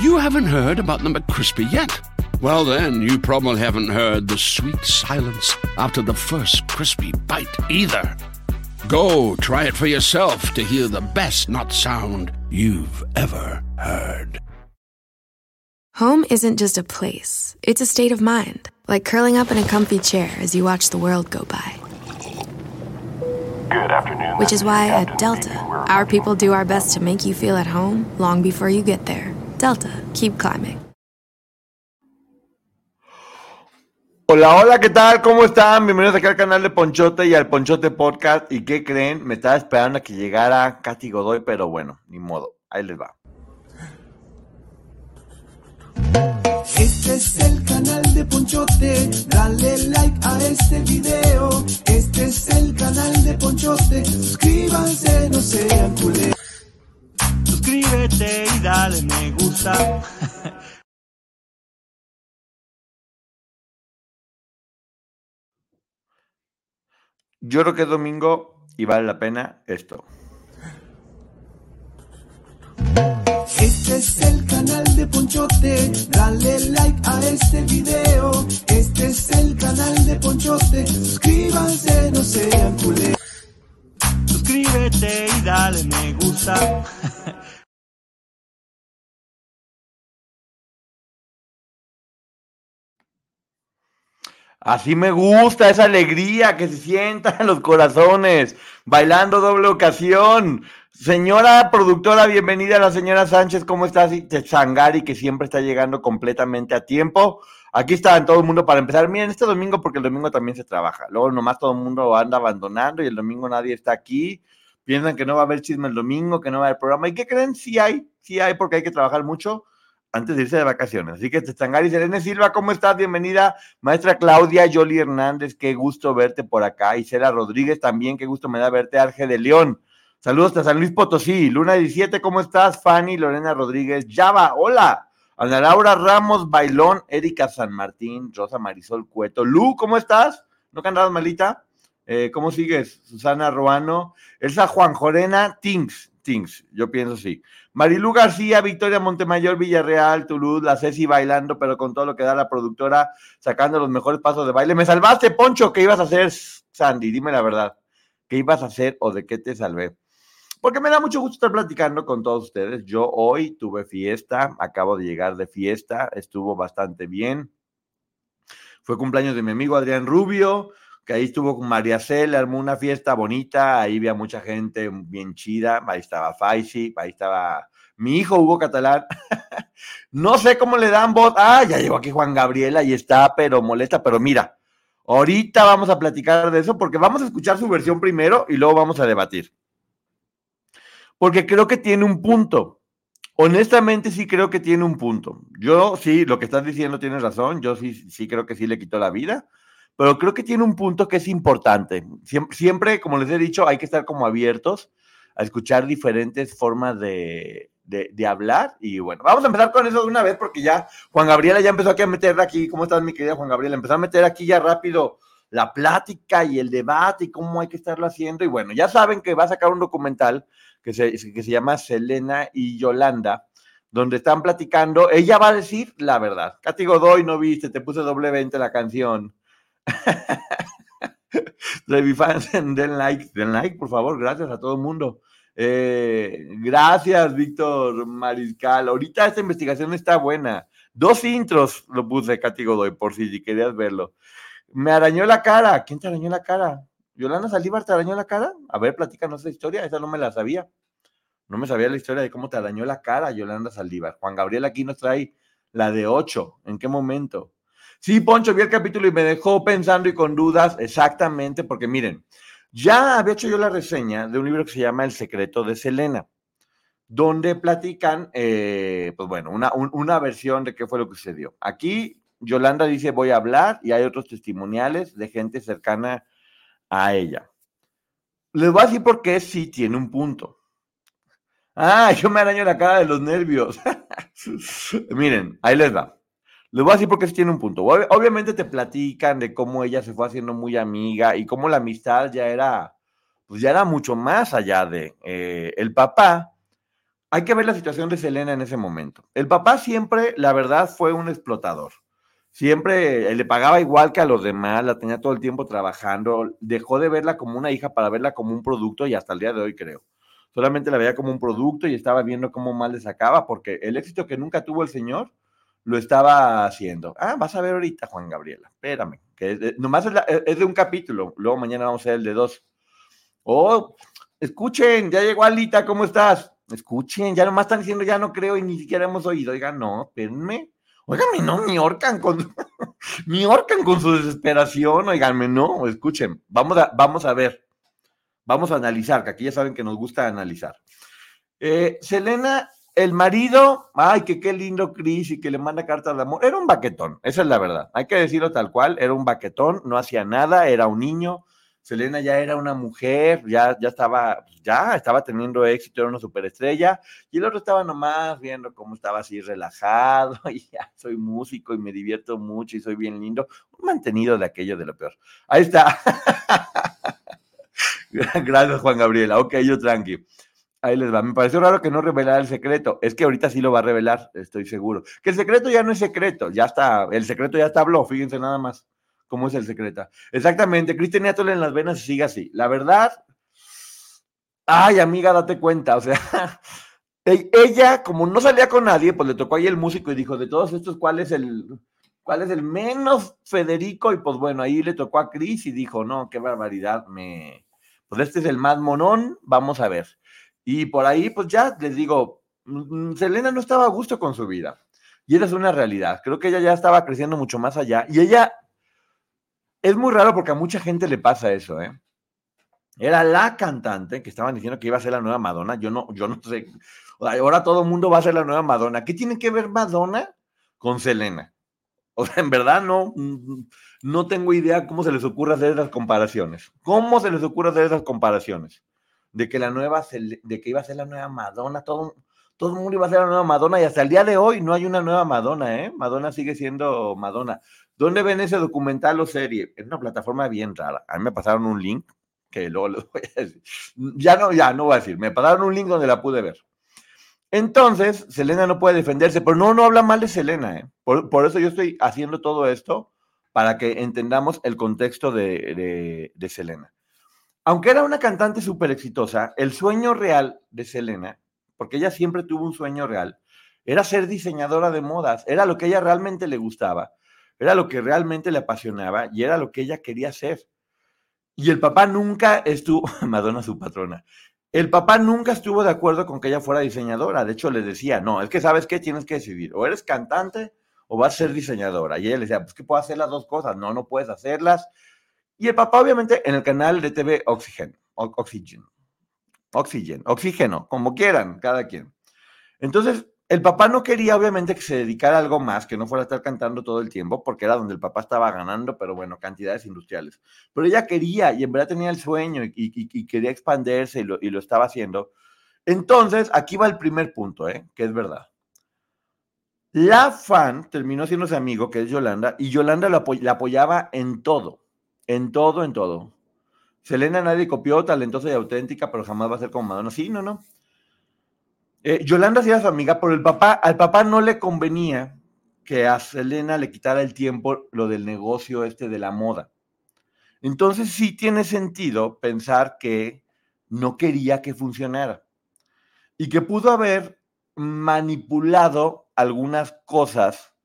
you haven't heard about the McCrispy yet. Well, then, you probably haven't heard the sweet silence after the first crispy bite either. Go try it for yourself to hear the best nut sound you've ever heard. Home isn't just a place, it's a state of mind, like curling up in a comfy chair as you watch the world go by. Good afternoon. Which is why at Delta, our people do our best to make you feel at home long before you get there. Delta, keep climbing. Hola, hola, ¿qué tal? ¿Cómo están? Bienvenidos aquí al canal de Ponchote y al Ponchote Podcast. ¿Y qué creen? Me estaba esperando a que llegara Katy Godoy, pero bueno, ni modo. Ahí les va. Este es el canal de Ponchote, dale like a este video. Este es el canal de Ponchote, suscríbanse, no sean culés. Suscríbete y dale me gusta. Yo creo que es domingo y vale la pena esto. Este es el canal de Ponchote, dale like a este video. Este es el canal de Ponchote, suscríbanse, no sean culés. Suscríbete y dale me gusta. Así me gusta esa alegría que se sienta en los corazones, bailando doble ocasión. Señora productora, bienvenida a la señora Sánchez, ¿cómo estás? Y Sangari, que siempre está llegando completamente a tiempo. Aquí está todo el mundo para empezar. Miren, este domingo, porque el domingo también se trabaja. Luego nomás todo el mundo anda abandonando y el domingo nadie está aquí. Piensan que no va a haber chisme el domingo, que no va a haber programa. ¿Y qué creen? Sí hay, sí hay, porque hay que trabajar mucho antes de irse de vacaciones. Así que Testangari, Selene Silva, ¿cómo estás? Bienvenida. Maestra Claudia, Yoli Hernández, qué gusto verte por acá. Isela Rodríguez también, qué gusto me da verte. Arge de León. Saludos hasta San Luis Potosí. Luna 17, ¿cómo estás? Fanny, Lorena Rodríguez, Java, hola. Ana Laura Ramos, Bailón, Erika San Martín, Rosa Marisol Cueto. Lu, ¿cómo estás? ¿No que andabas malita? Eh, ¿Cómo sigues? Susana Ruano, Elsa Juan Jorena, Tings, Tings, yo pienso sí. Marilu García, Victoria Montemayor, Villarreal, Toulouse, la Ceci bailando, pero con todo lo que da la productora, sacando los mejores pasos de baile. Me salvaste, Poncho, ¿qué ibas a hacer, Sandy? Dime la verdad. ¿Qué ibas a hacer o de qué te salvé? Porque me da mucho gusto estar platicando con todos ustedes. Yo hoy tuve fiesta, acabo de llegar de fiesta, estuvo bastante bien. Fue cumpleaños de mi amigo Adrián Rubio, que ahí estuvo con María Cel, armó una fiesta bonita, ahí había mucha gente bien chida, ahí estaba Faisi, ahí estaba mi hijo Hugo Catalán. no sé cómo le dan voz. Ah, ya llegó aquí Juan Gabriel, ahí está, pero molesta, pero mira, ahorita vamos a platicar de eso porque vamos a escuchar su versión primero y luego vamos a debatir porque creo que tiene un punto. Honestamente sí creo que tiene un punto. Yo sí, lo que estás diciendo tienes razón, yo sí, sí creo que sí le quitó la vida, pero creo que tiene un punto que es importante. Siempre, siempre como les he dicho, hay que estar como abiertos a escuchar diferentes formas de, de, de, hablar. Y bueno, vamos a empezar con eso de una vez porque ya Juan Gabriela ya empezó aquí a meter aquí, ¿cómo estás mi querida Juan Gabriela? Empezó a meter aquí ya rápido la plática y el debate y cómo hay que estarlo haciendo. Y bueno, ya saben que va a sacar un documental que se, que se llama Selena y Yolanda, donde están platicando. Ella va a decir la verdad. Katy Godoy, no viste, te puse doble 20 la canción. Levi fans, den like, den like, por favor, gracias a todo el mundo. Eh, gracias, Víctor Mariscal. Ahorita esta investigación está buena. Dos intros lo puse Katy Godoy, por si querías verlo. Me arañó la cara. ¿Quién te arañó la cara? ¿Yolanda Salívar te arañó la cara? A ver, platícanos esa historia, esa no me la sabía. No me sabía la historia de cómo te arañó la cara Yolanda Saldívar. Juan Gabriel aquí nos trae la de 8. ¿En qué momento? Sí, Poncho, vi el capítulo y me dejó pensando y con dudas, exactamente, porque miren, ya había hecho yo la reseña de un libro que se llama El secreto de Selena, donde platican, eh, pues bueno, una, un, una versión de qué fue lo que sucedió. Aquí Yolanda dice, voy a hablar, y hay otros testimoniales de gente cercana a ella. Les voy a decir por qué sí tiene un punto. Ah, yo me araño la cara de los nervios. Miren, ahí les va. Les voy a decir por qué sí tiene un punto. Obviamente te platican de cómo ella se fue haciendo muy amiga y cómo la amistad ya era, pues ya era mucho más allá de eh, el papá. hay que ver la situación de Selena en ese momento. El papá siempre, la verdad, fue un explotador. Siempre le pagaba igual que a los demás, la tenía todo el tiempo trabajando, dejó de verla como una hija para verla como un producto y hasta el día de hoy creo. Solamente la veía como un producto y estaba viendo cómo mal le sacaba porque el éxito que nunca tuvo el señor lo estaba haciendo. Ah, vas a ver ahorita, Juan Gabriela, espérame, que nomás es, de un capítulo, luego mañana vamos a ver el de dos. Oh, escuchen, ya llegó Alita, ¿cómo estás? Escuchen, ya nomás están diciendo, ya no creo y ni siquiera hemos oído. Oigan, no, espérenme. Óiganme, no, me orcan con, me orcan con su desesperación, oiganme, no, escuchen, vamos a, vamos a ver, vamos a analizar, que aquí ya saben que nos gusta analizar. Eh, Selena, el marido, ay, que qué lindo Chris y que le manda cartas de amor, era un baquetón, esa es la verdad, hay que decirlo tal cual, era un baquetón, no hacía nada, era un niño, Selena ya era una mujer, ya, ya estaba, ya estaba teniendo éxito, era una superestrella, y el otro estaba nomás viendo cómo estaba así relajado, y ya soy músico y me divierto mucho y soy bien lindo, un mantenido de aquello de lo peor. Ahí está. Gracias, Juan Gabriela. Ok, yo tranqui. Ahí les va. Me pareció raro que no revelara el secreto. Es que ahorita sí lo va a revelar, estoy seguro. Que el secreto ya no es secreto, ya está, el secreto ya está habló, fíjense nada más cómo es el secreto. Exactamente, Cristian Atole en las venas sigue así. La verdad, ay, amiga, date cuenta, o sea, e-, ella, como no salía con nadie, pues le tocó ahí el músico y dijo, de todos estos, ¿cuál es el, cuál es el menos Federico? Y pues bueno, ahí le tocó a Cris y dijo, no, qué barbaridad, me, pues este es el más monón, vamos a ver. Y por ahí, pues ya les digo, mm, mm, Selena no estaba a gusto con su vida. Y esa es una realidad. Creo que ella ya estaba creciendo mucho más allá. Y ella es muy raro porque a mucha gente le pasa eso, ¿eh? Era la cantante que estaban diciendo que iba a ser la nueva Madonna. Yo no, yo no sé. Ahora todo el mundo va a ser la nueva Madonna. ¿Qué tiene que ver Madonna con Selena? O sea, en verdad no, no tengo idea cómo se les ocurre hacer esas comparaciones. ¿Cómo se les ocurre hacer esas comparaciones? De que la nueva, de que iba a ser la nueva Madonna, todo, todo el mundo iba a ser la nueva Madonna y hasta el día de hoy no hay una nueva Madonna, ¿eh? Madonna sigue siendo Madonna. ¿Dónde ven ese documental o serie? Es una plataforma bien rara. A mí me pasaron un link que luego les voy a decir. Ya no, ya no voy a decir. Me pasaron un link donde la pude ver. Entonces, Selena no puede defenderse, pero no, no habla mal de Selena. ¿eh? Por, eso yo estoy haciendo todo esto para que entendamos el contexto de, de Selena. Aunque era una cantante súper exitosa, el sueño real de Selena, porque ella siempre tuvo un sueño real, era ser diseñadora de modas, era lo que ella realmente le gustaba. Era lo que realmente le apasionaba y era lo que ella quería hacer. Y el papá nunca estuvo, Madonna su patrona, el papá nunca estuvo de acuerdo con que ella fuera diseñadora. De hecho, le decía, no, es que sabes qué, tienes que decidir, o eres cantante o vas a ser diseñadora. Y ella le decía, pues que puedo hacer las dos cosas, no, no puedes hacerlas. Y el papá, obviamente, en el canal de TV Oxygen, Oxygen, Oxygen, Oxígeno, como quieran, cada quien. Entonces, el papá no quería, obviamente, que se dedicara a algo más, que no fuera a estar cantando todo el tiempo, porque era donde el papá estaba ganando, pero bueno, cantidades industriales. Pero ella quería, y en verdad tenía el sueño, y, quería expandirse, y lo, estaba haciendo. Entonces, aquí va el primer punto, ¿eh? que es verdad. La fan terminó siendo su amigo, que es Yolanda, y Yolanda la apoyaba en todo, en todo, en todo. Selena nadie copió, talentosa y auténtica, pero jamás va a ser como Madonna. Sí, no, no. Eh, Yolanda sí era su amiga, pero el papá, al papá no le convenía que a Selena le quitara el tiempo lo del negocio este de la moda. Entonces sí tiene sentido pensar que no quería que funcionara y que pudo haber manipulado algunas cosas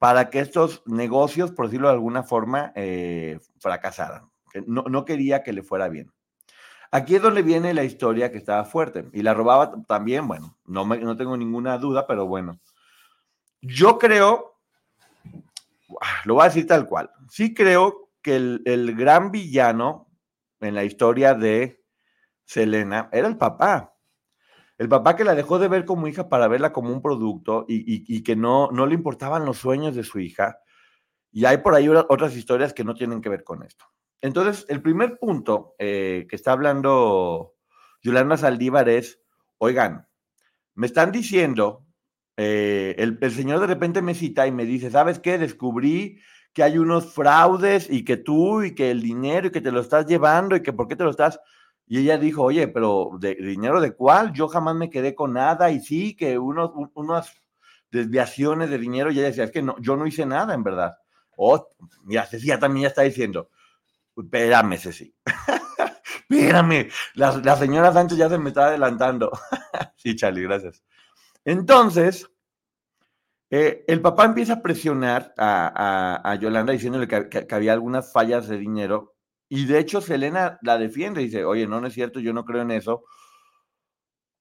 para que estos negocios, por decirlo de alguna forma, eh, fracasaran. No, quería que le fuera bien. Aquí es donde viene la historia que estaba fuerte. Y la robaba también, bueno, no, no tengo ninguna duda, pero bueno. Yo creo, lo voy a decir tal cual, sí creo que el, gran villano en la historia de Selena era el papá. El papá que la dejó de ver como hija para verla como un producto y, que no, no le importaban los sueños de su hija. Y hay por ahí otras historias que no tienen que ver con esto. Entonces, el primer punto eh, que está hablando Yolanda Saldívar es, oigan, me están diciendo, eh, el, señor de repente me cita y me dice, ¿sabes qué? Descubrí que hay unos fraudes y que tú y que el dinero y que te lo estás llevando y que por qué te lo estás... Y ella dijo, oye, pero ¿de, dinero de cuál? Yo jamás me quedé con nada y sí, que unos, unas desviaciones de dinero y ella decía, es que no, yo no hice nada en verdad. Oh, mira, Ceci también ya está diciendo, espérame, Ceci. espérame, la, señora Sánchez ya se me está adelantando. sí, Charlie, gracias. Entonces, eh, el papá empieza a presionar a, a, a Yolanda diciéndole que, que, había algunas fallas de dinero y de hecho Selena la defiende, dice, oye, no, no es cierto, yo no creo en eso.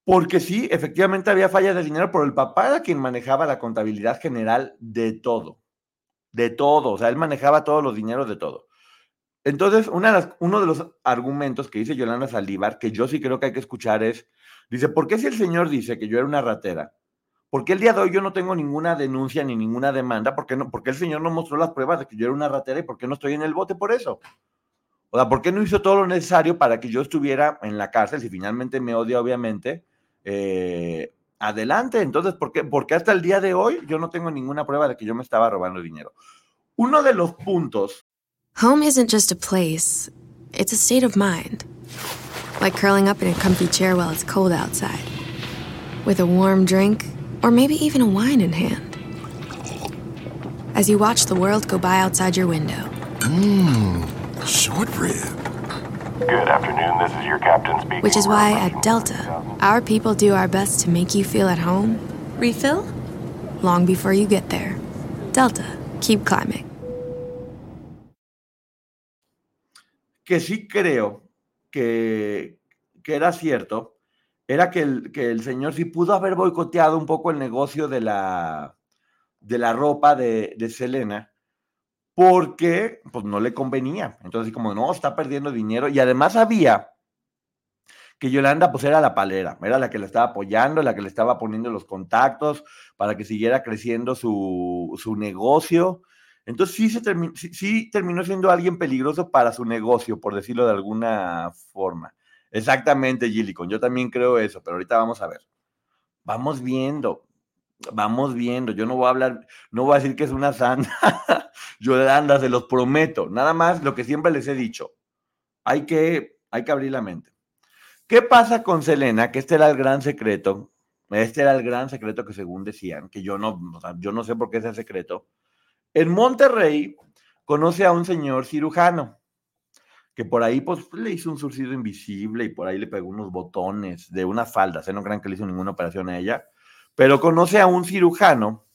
Porque sí, efectivamente había fallas de dinero, pero el papá era quien manejaba la contabilidad general de todo, de todo, o sea, él manejaba todos los dineros de todo. Entonces, uno de los argumentos que dice Yolanda Saldívar, que yo sí creo que hay que escuchar es, dice, ¿por qué si el señor dice que yo era una ratera? ¿Por qué el día de hoy yo no tengo ninguna denuncia ni ninguna demanda? ¿Por qué, no, porque el señor no mostró las pruebas de que yo era una ratera y por qué no estoy en el bote por eso? O sea, ¿por qué no hizo todo lo necesario para que yo estuviera en la cárcel? Si finalmente me odia, obviamente, eh, adelante. Entonces, ¿por qué? Porque hasta el día de hoy yo no tengo ninguna prueba de que yo me estaba robando dinero. Uno de los puntos. Home isn't just a place, it's a state of mind. Like curling up in a comfy chair while it's cold outside, with a warm drink, or maybe even a wine in hand. As you watch the world go by outside your window. Mmm, short rib. Good afternoon, this is your captain speaking. Which is why at Delta, our people do our best to make you feel at home. Refill? Long before you get there. Delta, keep climbing. Que sí creo que, que era cierto, era que el, que el señor sí pudo haber boicoteado un poco el negocio de la, de la ropa de, de Selena, porque pues no le convenía. Entonces, como no, está perdiendo dinero. Y además sabía que Yolanda pues era la palera, era la que le estaba apoyando, la que le estaba poniendo los contactos para que siguiera creciendo su, su negocio. Entonces sí, se sí, terminó siendo alguien peligroso para su negocio, por decirlo de alguna forma. Exactamente, Gillicon, yo también creo eso, pero ahorita vamos a ver. Vamos viendo, vamos viendo. Yo no voy a hablar, no voy a decir que es una santa. Yolanda, se los prometo. Nada más lo que siempre les he dicho. Hay que, hay que abrir la mente. ¿Qué pasa con Selena? Que este era el gran secreto. Este era el gran secreto que según decían, que yo no, o sea, yo no sé por qué es el secreto. En Monterrey conoce a un señor cirujano que por ahí pues le hizo un surcido invisible y por ahí le pegó unos botones de una falda. ¿eh? No crean que le hizo ninguna operación a ella, pero conoce a un cirujano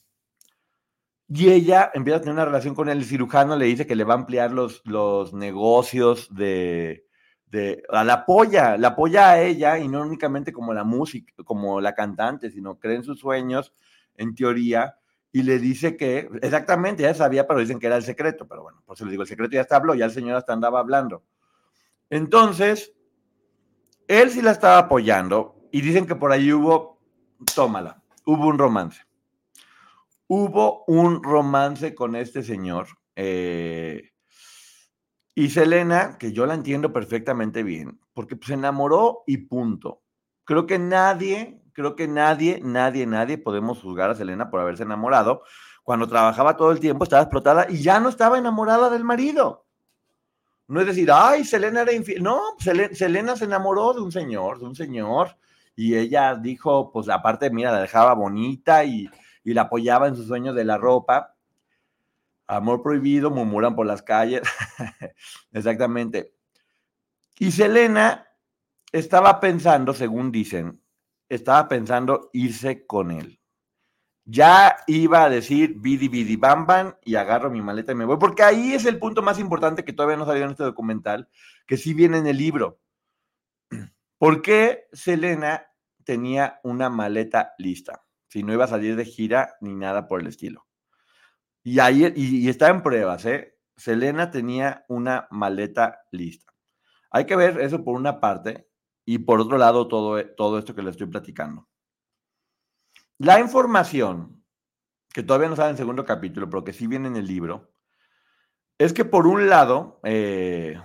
y ella empieza a tener una relación con él. El cirujano le dice que le va a ampliar los, los negocios de, de, la apoya, la apoya a ella y no únicamente como la música, como la cantante, sino cree en sus sueños, en teoría, y le dice que, exactamente, ya sabía, pero dicen que era el secreto, pero bueno, pues le digo, el secreto ya está habló, ya el señor hasta andaba hablando. Entonces, él sí la estaba apoyando y dicen que por ahí hubo, tómala, hubo un romance. Hubo un romance con este señor. Eh, y Selena, que yo la entiendo perfectamente bien, porque se enamoró y punto. Creo que nadie, creo que nadie, nadie, nadie podemos juzgar a Selena por haberse enamorado. Cuando trabajaba todo el tiempo estaba explotada y ya no estaba enamorada del marido. No es decir, ay, Selena era infiel. No, Selena se enamoró de un señor, de un señor. Y ella dijo, pues aparte, mira, la dejaba bonita y, y la apoyaba en su sueño de la ropa. Amor prohibido, murmuran por las calles. Exactamente. Y Selena estaba pensando, según dicen, estaba pensando irse con él. Ya iba a decir bidi bidi bam bam y agarro mi maleta y me voy, porque ahí es el punto más importante que todavía no salió en este documental, que sí viene en el libro. ¿Por qué Selena tenía una maleta lista? Si no iba a salir de gira ni nada por el estilo. Y ahí, y, está en pruebas, ¿eh? Selena tenía una maleta lista. Hay que ver eso por una parte y por otro lado todo, todo esto que le estoy platicando. La información, que todavía no sale en el segundo capítulo, pero que sí viene en el libro, es que por un lado, eh,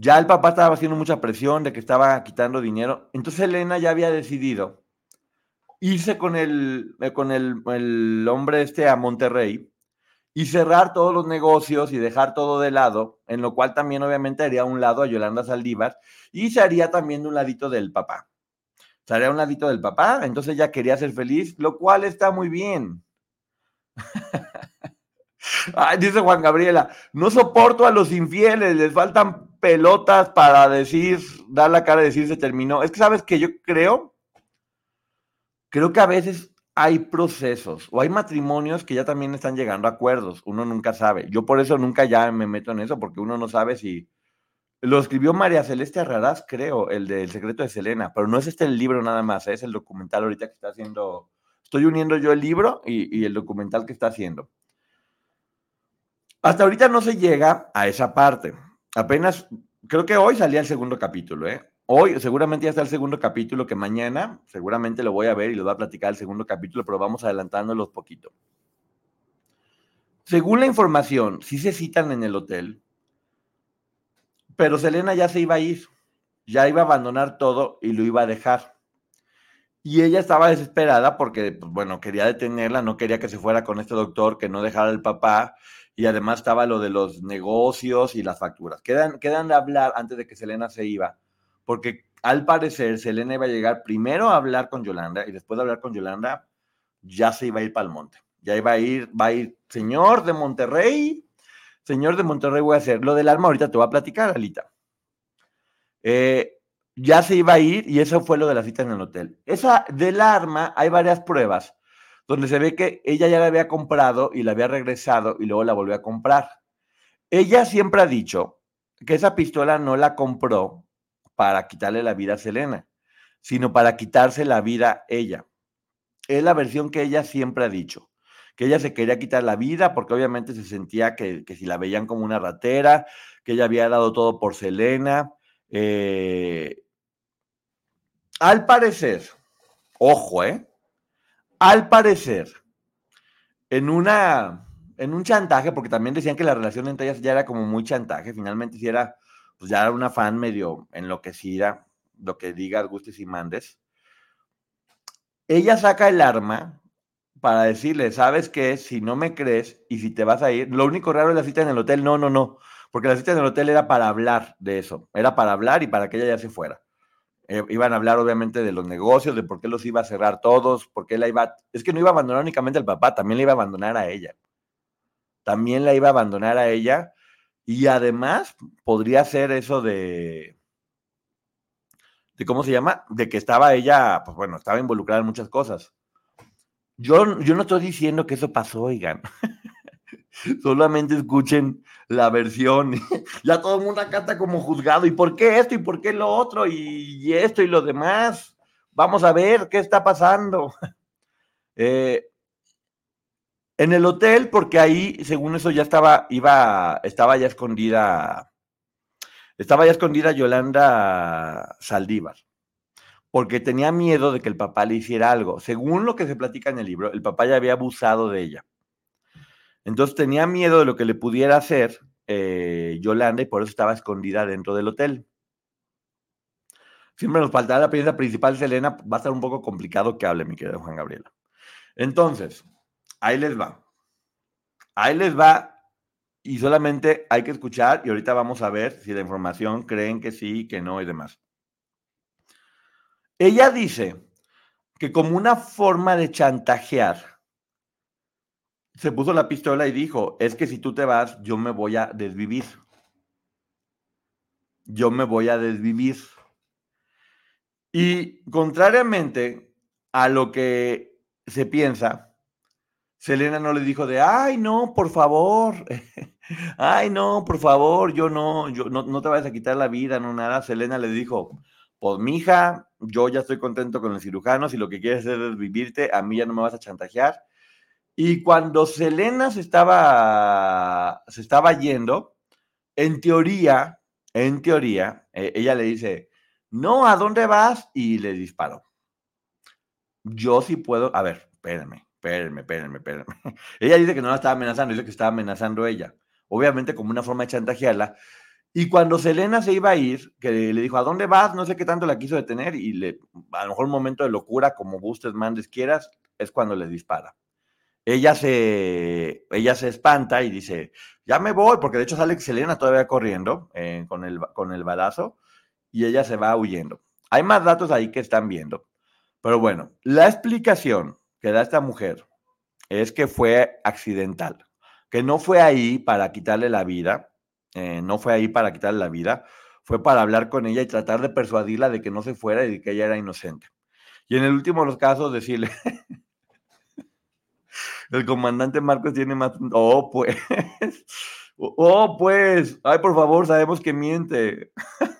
ya el papá estaba haciendo mucha presión de que estaba quitando dinero, entonces Elena ya había decidido irse con el, con el, el hombre este a Monterrey y cerrar todos los negocios y dejar todo de lado, en lo cual también obviamente haría un lado a Yolanda Saldívar y se haría también de un ladito del papá. Se haría un ladito del papá, entonces ella quería ser feliz, lo cual está muy bien. Dice Juan Gabriela, no soporto a los infieles, les faltan pelotas para decir, dar la cara y decir se terminó. Es que sabes que yo creo, creo que a veces hay procesos o hay matrimonios que ya también están llegando a acuerdos. Uno nunca sabe. Yo por eso nunca ya me meto en eso, porque uno no sabe si. Lo escribió María Celeste Arraraz, creo, el del secreto de Selena, pero no es este el libro nada más, es el documental ahorita que está haciendo. Estoy uniendo yo el libro y, y el documental que está haciendo. Hasta ahorita no se llega a esa parte. Apenas, creo que hoy salía el segundo capítulo, ¿eh? Hoy seguramente ya está el segundo capítulo que mañana seguramente lo voy a ver y lo voy a platicar el segundo capítulo, pero vamos adelantándolos poquito. Según la información, sí se citan en el hotel, pero Selena ya se iba a ir, ya iba a abandonar todo y lo iba a dejar. Y ella estaba desesperada porque, pues, bueno, quería detenerla, no quería que se fuera con este doctor, que no dejara al papá, y además estaba lo de los negocios y las facturas. Quedan, quedan de hablar antes de que Selena se iba porque al parecer Selena iba a llegar primero a hablar con Yolanda y después de hablar con Yolanda ya se iba a ir para el monte. Ya iba a ir, va a ir, señor de Monterrey, señor de Monterrey voy a hacer. Lo del arma ahorita te voy a platicar, Alita. Eh, ya se iba a ir y eso fue lo de la cita en el hotel. Esa del arma hay varias pruebas donde se ve que ella ya la había comprado y la había regresado y luego la volvió a comprar. Ella siempre ha dicho que esa pistola no la compró para quitarle la vida a Selena, sino para quitarse la vida ella. Es la versión que ella siempre ha dicho, que ella se quería quitar la vida porque obviamente se sentía que, si la veían como una ratera, que ella había dado todo por Selena. Eh, al parecer, ojo, ¿eh? Al parecer, en una, en un chantaje, porque también decían que la relación entre ellas ya era como muy chantaje, finalmente si era pues ya era una fan medio enloquecida, lo que digas, gustes y mandes. Ella saca el arma para decirle, ¿sabes qué? Si no me crees y si te vas a ir, lo único raro es la cita en el hotel, no, no, no, porque la cita en el hotel era para hablar de eso, era para hablar y para que ella ya se fuera. Eh, iban a hablar obviamente de los negocios, de por qué los iba a cerrar todos, por qué la iba, es que no iba a abandonar únicamente al papá, también la iba a abandonar a ella. También la iba a abandonar a ella y además podría ser eso de, de ¿cómo se llama? De que estaba ella, pues bueno, estaba involucrada en muchas cosas. Yo, yo no estoy diciendo que eso pasó, oigan. Solamente escuchen la versión. ya todo el mundo acá como juzgado. ¿Y por qué esto? ¿Y por qué lo otro? Y, esto y lo demás. Vamos a ver qué está pasando. Eh, en el hotel, porque ahí, según eso, ya estaba, iba, estaba ya escondida, estaba ya escondida Yolanda Saldívar, porque tenía miedo de que el papá le hiciera algo. Según lo que se platica en el libro, el papá ya había abusado de ella. Entonces tenía miedo de lo que le pudiera hacer eh, Yolanda y por eso estaba escondida dentro del hotel. Siempre nos faltará la pieza principal, Selena. Va a ser un poco complicado que hable, mi querido Juan Gabriela. Entonces, ahí les va. Ahí les va y solamente hay que escuchar y ahorita vamos a ver si la información creen que sí, que no y demás. Ella dice que como una forma de chantajear, se puso la pistola y dijo, es que si tú te vas, yo me voy a desvivir. Yo me voy a desvivir. Y contrariamente a lo que se piensa, Selena no le dijo de, ay, no, por favor, ay, no, por favor, yo no, yo no, no te vayas a quitar la vida, no nada. Selena le dijo, pues mija, yo ya estoy contento con el cirujano, si lo que quieres es vivirte, a mí ya no me vas a chantajear. Y cuando Selena se estaba, se estaba yendo, en teoría, en teoría, eh, ella le dice, no, ¿a dónde vas? Y le disparó. Yo sí puedo, a ver, espérenme, espérenme, espérenme, espérenme. Ella dice que no la estaba amenazando, dice que estaba amenazando ella. Obviamente como una forma de chantajearla. Y cuando Selena se iba a ir, que le dijo, ¿a dónde vas? No sé qué tanto la quiso detener y le, a lo mejor un momento de locura, como gustes, mandes, quieras, es cuando le dispara. Ella se, ella se espanta y dice, ya me voy, porque de hecho sale Selena todavía corriendo eh, con, el, con el balazo y ella se va huyendo. Hay más datos ahí que están viendo. Pero bueno, la explicación que da esta mujer es que fue accidental, que no fue ahí para quitarle la vida, eh, no fue ahí para quitarle la vida, fue para hablar con ella y tratar de persuadirla de que no se fuera y de que ella era inocente. Y en el último de los casos decirle, el comandante Marcos tiene más... Oh, pues. Oh, pues. Ay, por favor, sabemos que miente.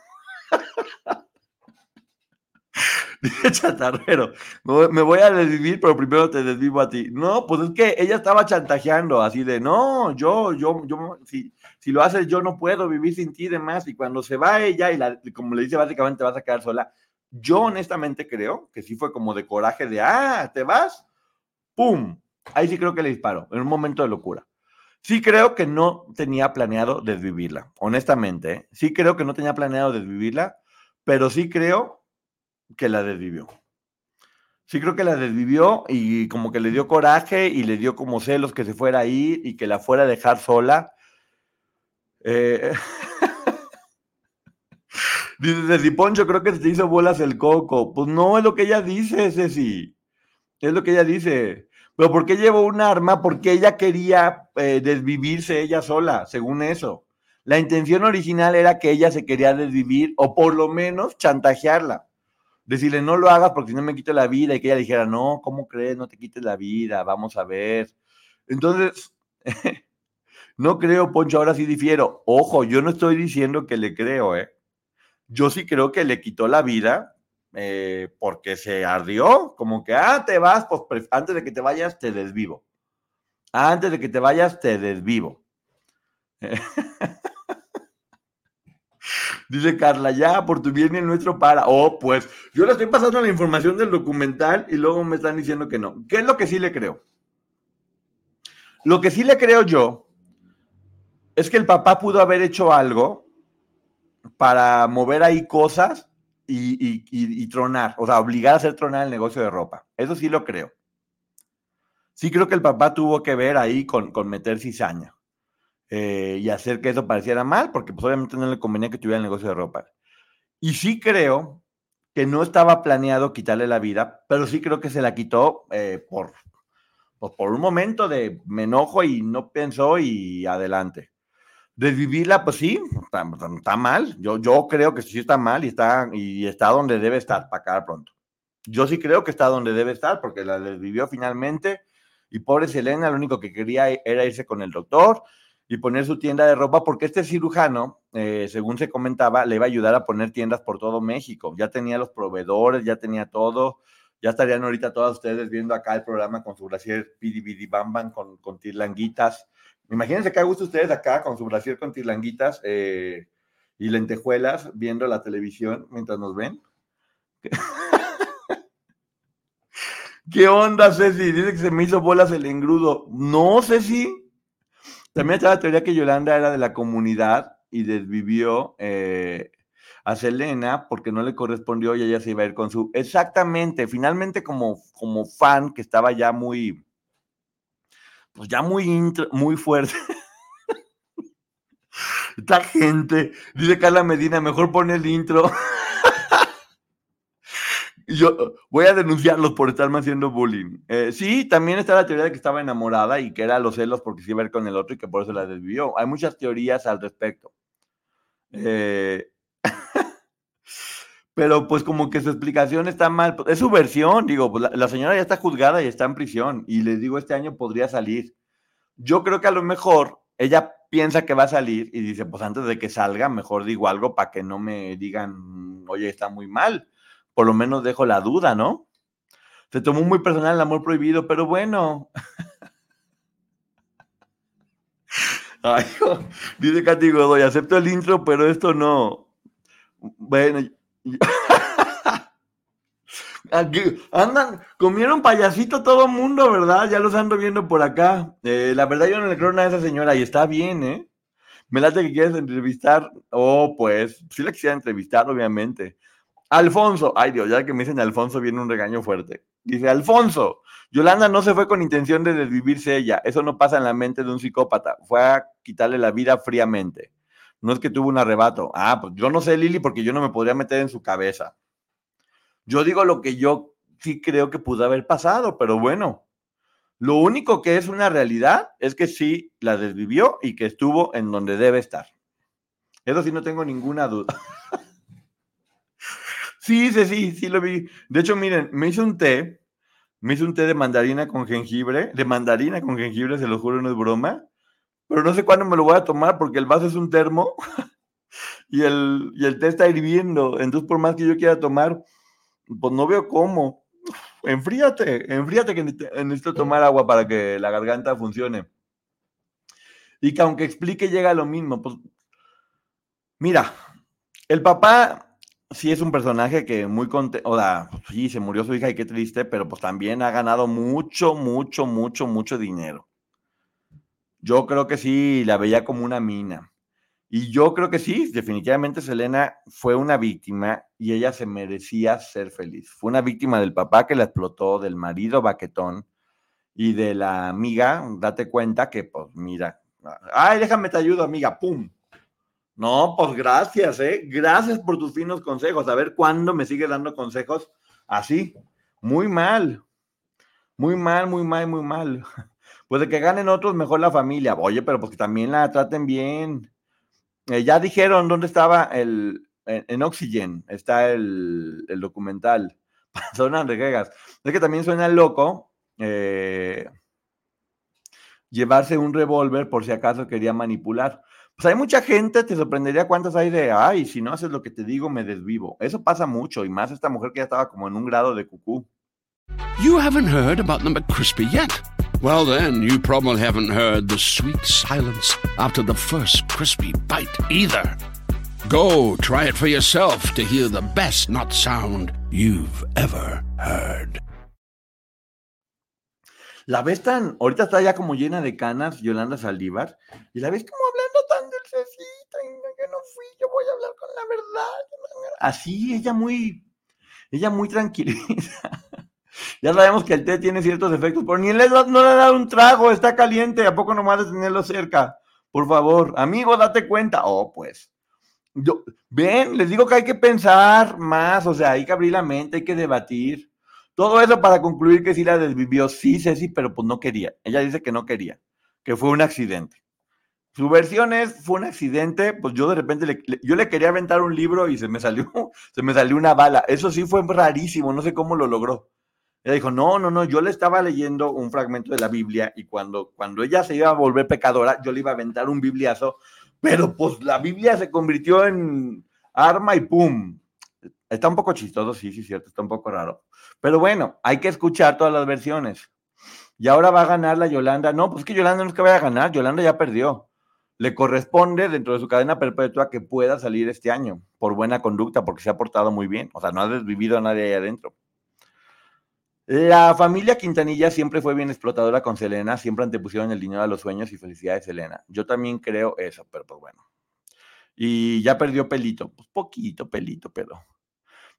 Dice Chatarrero, me voy a desvivir, pero primero te desvivo a ti. No, pues es que ella estaba chantajeando, así de, no, yo, yo, yo, si, si lo haces, yo no puedo vivir sin ti y demás. Y cuando se va ella, y la, como le dice, básicamente vas a quedar sola. Yo honestamente creo que sí fue como de coraje de, ah, ¿te vas? ¡Pum! Ahí sí creo que le disparó, en un momento de locura. Sí creo que no tenía planeado desvivirla, honestamente. ¿eh? Sí creo que no tenía planeado desvivirla, pero sí creo que la desvivió. Sí creo que la desvivió y como que le dio coraje y le dio como celos que se fuera a ir y que la fuera a dejar sola. Eh... dice Ceci Poncho, creo que se hizo bolas el coco. Pues no es lo que ella dice, Ceci. Es lo que ella dice. Pero ¿por qué llevó un arma? Porque ella quería eh, desvivirse ella sola, según eso. La intención original era que ella se quería desvivir o por lo menos chantajearla. Decirle, no lo hagas porque si no me quito la vida y que ella dijera, no, ¿cómo crees? No te quites la vida, vamos a ver. Entonces, no creo, Poncho, ahora sí difiero. Ojo, yo no estoy diciendo que le creo, ¿eh? Yo sí creo que le quitó la vida eh, porque se ardió, como que, ah, te vas, pues antes de que te vayas, te desvivo. Antes de que te vayas, te desvivo. Dice Carla, ya, por tu bien y el nuestro para. Oh, pues, yo le estoy pasando la información del documental y luego me están diciendo que no. ¿Qué es lo que sí le creo? Lo que sí le creo yo es que el papá pudo haber hecho algo para mover ahí cosas y, tronar, o sea, obligar a hacer tronar el negocio de ropa. Eso sí lo creo. Sí creo que el papá tuvo que ver ahí con, con meter cizaña eh, y hacer que eso pareciera mal, porque pues obviamente no le convenía que tuviera el negocio de ropa. Y sí creo que no estaba planeado quitarle la vida, pero sí creo que se la quitó eh, por, pues, por un momento de me enojo y no pensó y adelante. Desvivirla, pues sí, está, mal. Yo, yo creo que sí está mal y está, y está donde debe estar para acabar pronto. Yo sí creo que está donde debe estar porque la desvivió finalmente. Y pobre Selena, lo único que quería era irse con el doctor y poner su tienda de ropa porque este cirujano, eh, según se comentaba, le iba a ayudar a poner tiendas por todo México. Ya tenía los proveedores, ya tenía todo. Ya estarían ahorita todas ustedes viendo acá el programa con su brasier Pidi Bidi Bam Bam con, con tirlanguitas Imagínense que a gusto ustedes acá con su brasier con tirlanguitas eh, y lentejuelas viendo la televisión mientras nos ven. ¿Qué onda, Ceci? Dice que se me hizo bolas el engrudo. No, Ceci. También está la teoría que Yolanda era de la comunidad y desvivió eh, a Selena porque no le correspondió y ella se iba a ir con su. Exactamente, finalmente como, como fan que estaba ya muy pues ya muy, muy fuerte. Esta gente, dice Carla Medina, mejor pone el intro. Yo voy a denunciarlos por estarme haciendo bullying. Eh, sí, también está la teoría de que estaba enamorada y que era los celos porque se iba a ver con el otro y que por eso la desvió. Hay muchas teorías al respecto. Eh, pero pues como que su explicación está mal. Es su versión, digo, pues, la, señora ya está juzgada y está en prisión. Y les digo, este año podría salir. Yo creo que a lo mejor ella piensa que va a salir y dice, pues antes de que salga, mejor digo algo para que no me digan, oye, está muy mal. Por lo menos dejo la duda, ¿no? Se tomó muy personal el amor prohibido, pero bueno. Dice Katy Godoy, acepto el intro, pero esto no. Bueno. Aquí, andan, comieron payasito todo mundo, ¿verdad? Ya los ando viendo por acá. Eh, la verdad, yo no le creo nada a esa señora y está bien, ¿eh? Me late que quieres entrevistar. Oh, pues, sí la quisiera entrevistar, obviamente. Alfonso, ay Dios, ya que me dicen Alfonso viene un regaño fuerte. Dice, Alfonso, Yolanda no se fue con intención de desvivirse ella. Eso no pasa en la mente de un psicópata. Fue a quitarle la vida fríamente. No es que tuvo un arrebato. Ah, pues yo no sé, Lili, porque yo no me podría meter en su cabeza. Yo digo lo que yo sí creo que pudo haber pasado, pero bueno. Lo único que es una realidad es que sí la desvivió y que estuvo en donde debe estar. Eso sí no tengo ninguna duda. sí, sí, sí, sí lo vi. De hecho, miren, me hice un té, me hice un té de mandarina con jengibre, de mandarina con jengibre, se lo juro, no es broma, pero no sé cuándo me lo voy a tomar porque el vaso es un termo y el, y el té está hirviendo. Entonces, por más que yo quiera tomar, pues no veo cómo. Enfríate, enfríate que necesito tomar agua para que la garganta funcione. Y que aunque explique llega a lo mismo. Pues, mira, el papá sí es un personaje que muy contento, o sea, sí, se murió su hija y qué triste, pero pues también ha ganado mucho, mucho, mucho, mucho dinero. Yo creo que sí, la veía como una mina. Y yo creo que sí, definitivamente Selena fue una víctima y ella se merecía ser feliz. Fue una víctima del papá que la explotó, del marido baquetón y de la amiga. Date cuenta que, pues, mira, ay, déjame te ayudo, amiga, pum. No, pues gracias, ¿eh? Gracias por tus finos consejos. A ver cuándo me sigue dando consejos así. Muy mal. Muy mal, muy mal, muy mal. Pues de que ganen otros, mejor la familia. Oye, pero pues que también la traten bien. Eh, ya dijeron dónde estaba el, en, Oxygen, está el, el documental. Suenan reguegas. Es que también suena loco eh, llevarse un revólver por si acaso quería manipular. Pues hay mucha gente, te sorprendería cuántas hay de, ay, si no haces lo que te digo, me desvivo. Eso pasa mucho, y más esta mujer que ya estaba como en un grado de cucú. You haven't heard about the McCrispy yet. Well, then, you probably haven't heard the sweet silence after the first crispy bite either. Go try it for yourself to hear the best not sound you've ever heard. La ves tan, ahorita está ya como llena de canas, Yolanda Saldívar, y la ves como hablando tan dulcecita, y que no fui, yo voy a hablar con la verdad. Así, ella muy, ella muy tranquilita. Ya sabemos que el té tiene ciertos efectos, pero ni le, no le ha un trago, está caliente, ¿a poco nomás de tenerlo cerca? Por favor, amigo, date cuenta. Oh, pues. Yo, ven, les digo que hay que pensar más, o sea, hay que abrir la mente, hay que debatir. Todo eso para concluir que sí la desvivió, sí, Ceci, pero pues no quería. Ella dice que no quería, que fue un accidente. Su versión es, fue un accidente, pues yo de repente, le, yo le quería aventar un libro y se me salió, se me salió una bala. Eso sí fue rarísimo, no sé cómo lo logró. Ella dijo, no, no, no, yo le estaba leyendo un fragmento de la Biblia y cuando, cuando ella se iba a volver pecadora, yo le iba a aventar un bibliazo, pero pues la Biblia se convirtió en arma y pum. Está un poco chistoso, sí, sí, cierto, está un poco raro. Pero bueno, hay que escuchar todas las versiones. Y ahora va a ganar la Yolanda. No, pues que Yolanda no es que vaya a ganar, Yolanda ya perdió. Le corresponde dentro de su cadena perpetua que pueda salir este año por buena conducta, porque se ha portado muy bien. O sea, no ha desvivido a nadie ahí adentro. La familia Quintanilla siempre fue bien explotadora con Selena, siempre antepusieron el dinero a los sueños y felicidad de Selena. Yo también creo eso, pero pues bueno. Y ya perdió pelito, pues poquito pelito, pero.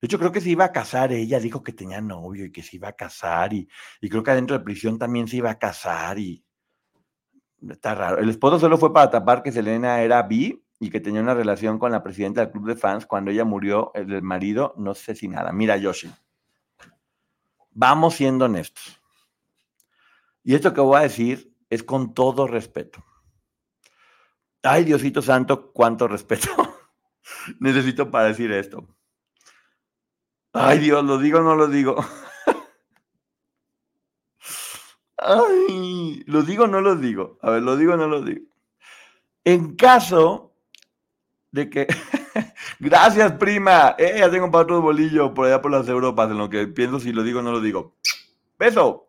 De hecho, creo que se iba a casar, ella dijo que tenía novio y que se iba a casar, y, y creo que adentro de prisión también se iba a casar, y está raro. El esposo solo fue para tapar que Selena era bi y que tenía una relación con la presidenta del club de fans. Cuando ella murió, el marido, no sé si nada. Mira, Yoshi. Vamos siendo honestos. Y esto que voy a decir es con todo respeto. Ay, Diosito Santo, cuánto respeto necesito para decir esto. Ay, Dios, lo digo o no lo digo. Ay, lo digo o no lo digo. A ver, lo digo o no lo digo. En caso de que Gracias, prima. Eh, ya tengo para otro bolillo por allá por las Europas, en lo que pienso si lo digo o no lo digo. Beso.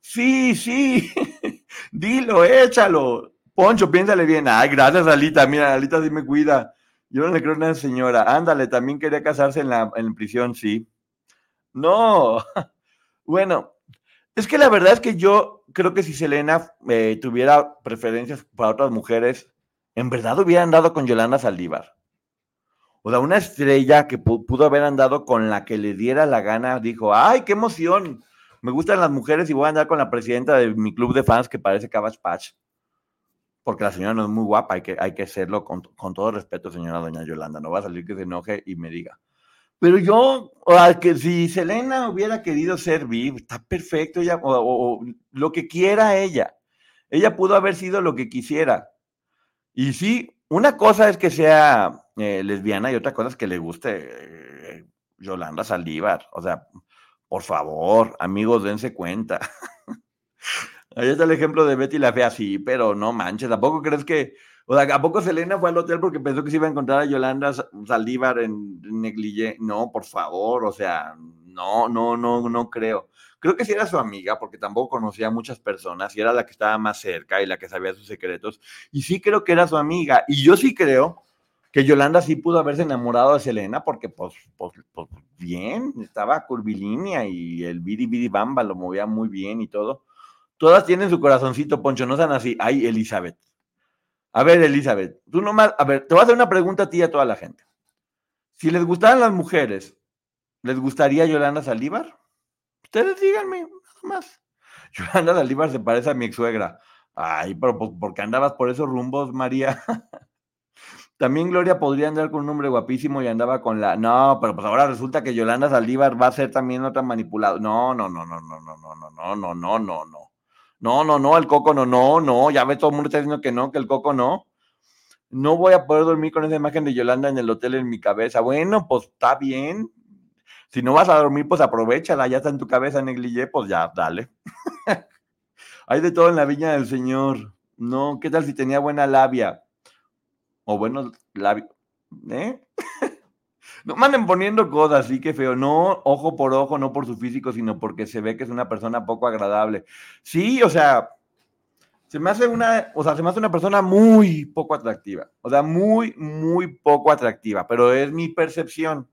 Sí, sí. Dilo, échalo. Poncho, piénsale bien. Ay, gracias, Alita. Mira, Alita sí me cuida. Yo no le creo a una señora. Ándale, también quería casarse en la en prisión, sí. No. Bueno, es que la verdad es que yo creo que si Selena eh, tuviera preferencias para otras mujeres, ¿en verdad hubieran dado con Yolanda Saldívar? O sea, una estrella que pu- pudo haber andado con la que le diera la gana, dijo, ¡ay, qué emoción! Me gustan las mujeres y voy a andar con la presidenta de mi club de fans que parece Cabbage Patch. Porque la señora no es muy guapa, hay que, hay que serlo con, con todo respeto, señora doña Yolanda. No va a salir que se enoje y me diga. Pero yo, o sea, que si Selena hubiera querido ser viva, está perfecto, ella, o lo que quiera ella. Ella pudo haber sido lo que quisiera. Y sí, una cosa es que sea eh, lesbiana y otra cosa es que le guste eh, Yolanda Saldívar. O sea, por favor, amigos, dense cuenta. Ahí está el ejemplo de Betty la Fea, sí, pero no manches, ¿tampoco crees que, o sea, ¿a poco Selena fue al hotel porque pensó que se iba a encontrar a Yolanda Sa- Saldívar en negligé? No, por favor, o sea, no, no, no, no creo. Creo que sí era su amiga, porque tampoco conocía a muchas personas y era la que estaba más cerca y la que sabía sus secretos. Y sí creo que era su amiga. Y yo sí creo que Yolanda sí pudo haberse enamorado de Selena porque, pues, pues, pues, bien, estaba curvilínea y el bidi bidi bamba lo movía muy bien y todo. Todas tienen su corazoncito, Poncho, no sean así. Ay, Elizabeth. A ver, Elizabeth, tú nomás, a ver, te voy a hacer una pregunta a ti y a toda la gente. Si les gustaran las mujeres, ¿les gustaría Yolanda Saldívar? Ustedes díganme, nada más. Yolanda Saldívar se parece a mi ex suegra. Ay, pero pues, ¿por qué andabas por esos rumbos, María? También Gloria podría andar con un hombre guapísimo y andaba con la. No, pero pues ahora resulta que Yolanda Saldívar va a ser también otra manipulada. No, no, no, no, no, no, no, no, no, no, no, no, no. No, no, no, el coco no, no, no. Ya ve todo el mundo está diciendo que no, que el coco no. No voy a poder dormir con esa imagen de Yolanda en el hotel en mi cabeza. Bueno, pues está bien. Si no vas a dormir, pues aprovechala, ya está en tu cabeza, negligé, pues ya, dale. Hay de todo en la viña del Señor. No, ¿qué tal si tenía buena labia? O buenos labios. ¿Eh? No manden poniendo cosas así que feo. No, ojo por ojo, no por su físico, sino porque se ve que es una persona poco agradable. Sí, o sea, se me hace una, o sea, se me hace una persona muy poco atractiva. O sea, muy, muy poco atractiva, pero es mi percepción.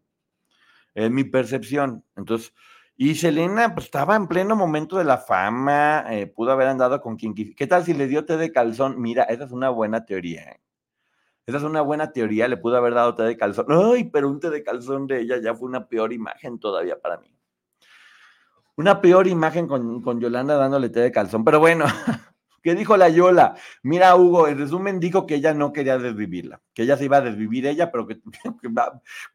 Es mi percepción. Entonces, y Selena, pues estaba en pleno momento de la fama, eh, pudo haber andado con quien quisiera. ¿Qué tal si le dio té de calzón? Mira, esa es una buena teoría. ¿eh? Esa es una buena teoría, le pudo haber dado té de calzón. Ay, pero un té de calzón de ella ya fue una peor imagen todavía para mí. Una peor imagen con, con Yolanda dándole té de calzón. Pero bueno, ¿qué dijo la Yola? Mira, Hugo, en resumen dijo que ella no quería desvivirla, que ella se iba a desvivir ella, pero que, que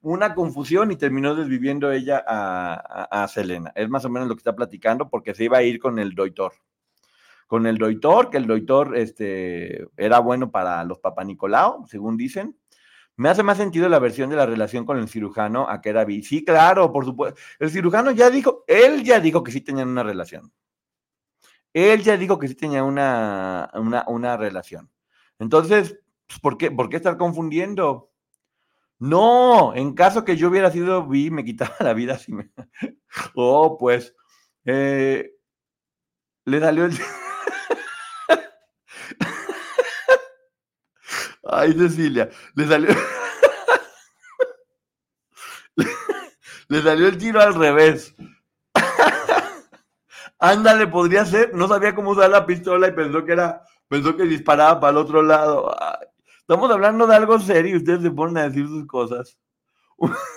una confusión y terminó desviviendo ella a, Selena. Es más o menos lo que está platicando porque se iba a ir con el doitor. Con el doitor, que el doitor este, era bueno para los papanicolao, según dicen. Me hace más sentido la versión de la relación con el cirujano a que era. Sí, claro, por supuesto. El cirujano ya dijo, él ya dijo que sí tenían una relación. Él ya dijo que sí tenía una, una, una relación. Entonces, pues, ¿por qué, ¿por qué estar confundiendo? No, en caso que yo hubiera sido bi, me quitaba la vida si me... Oh, pues, eh, le salió el... Ay, Cecilia, le salió... le salió el tiro al revés. Ándale, podría ser. No sabía cómo usar la pistola y pensó que era, pensó que disparaba para el otro lado. Estamos hablando de algo serio y ustedes se ponen a decir sus cosas.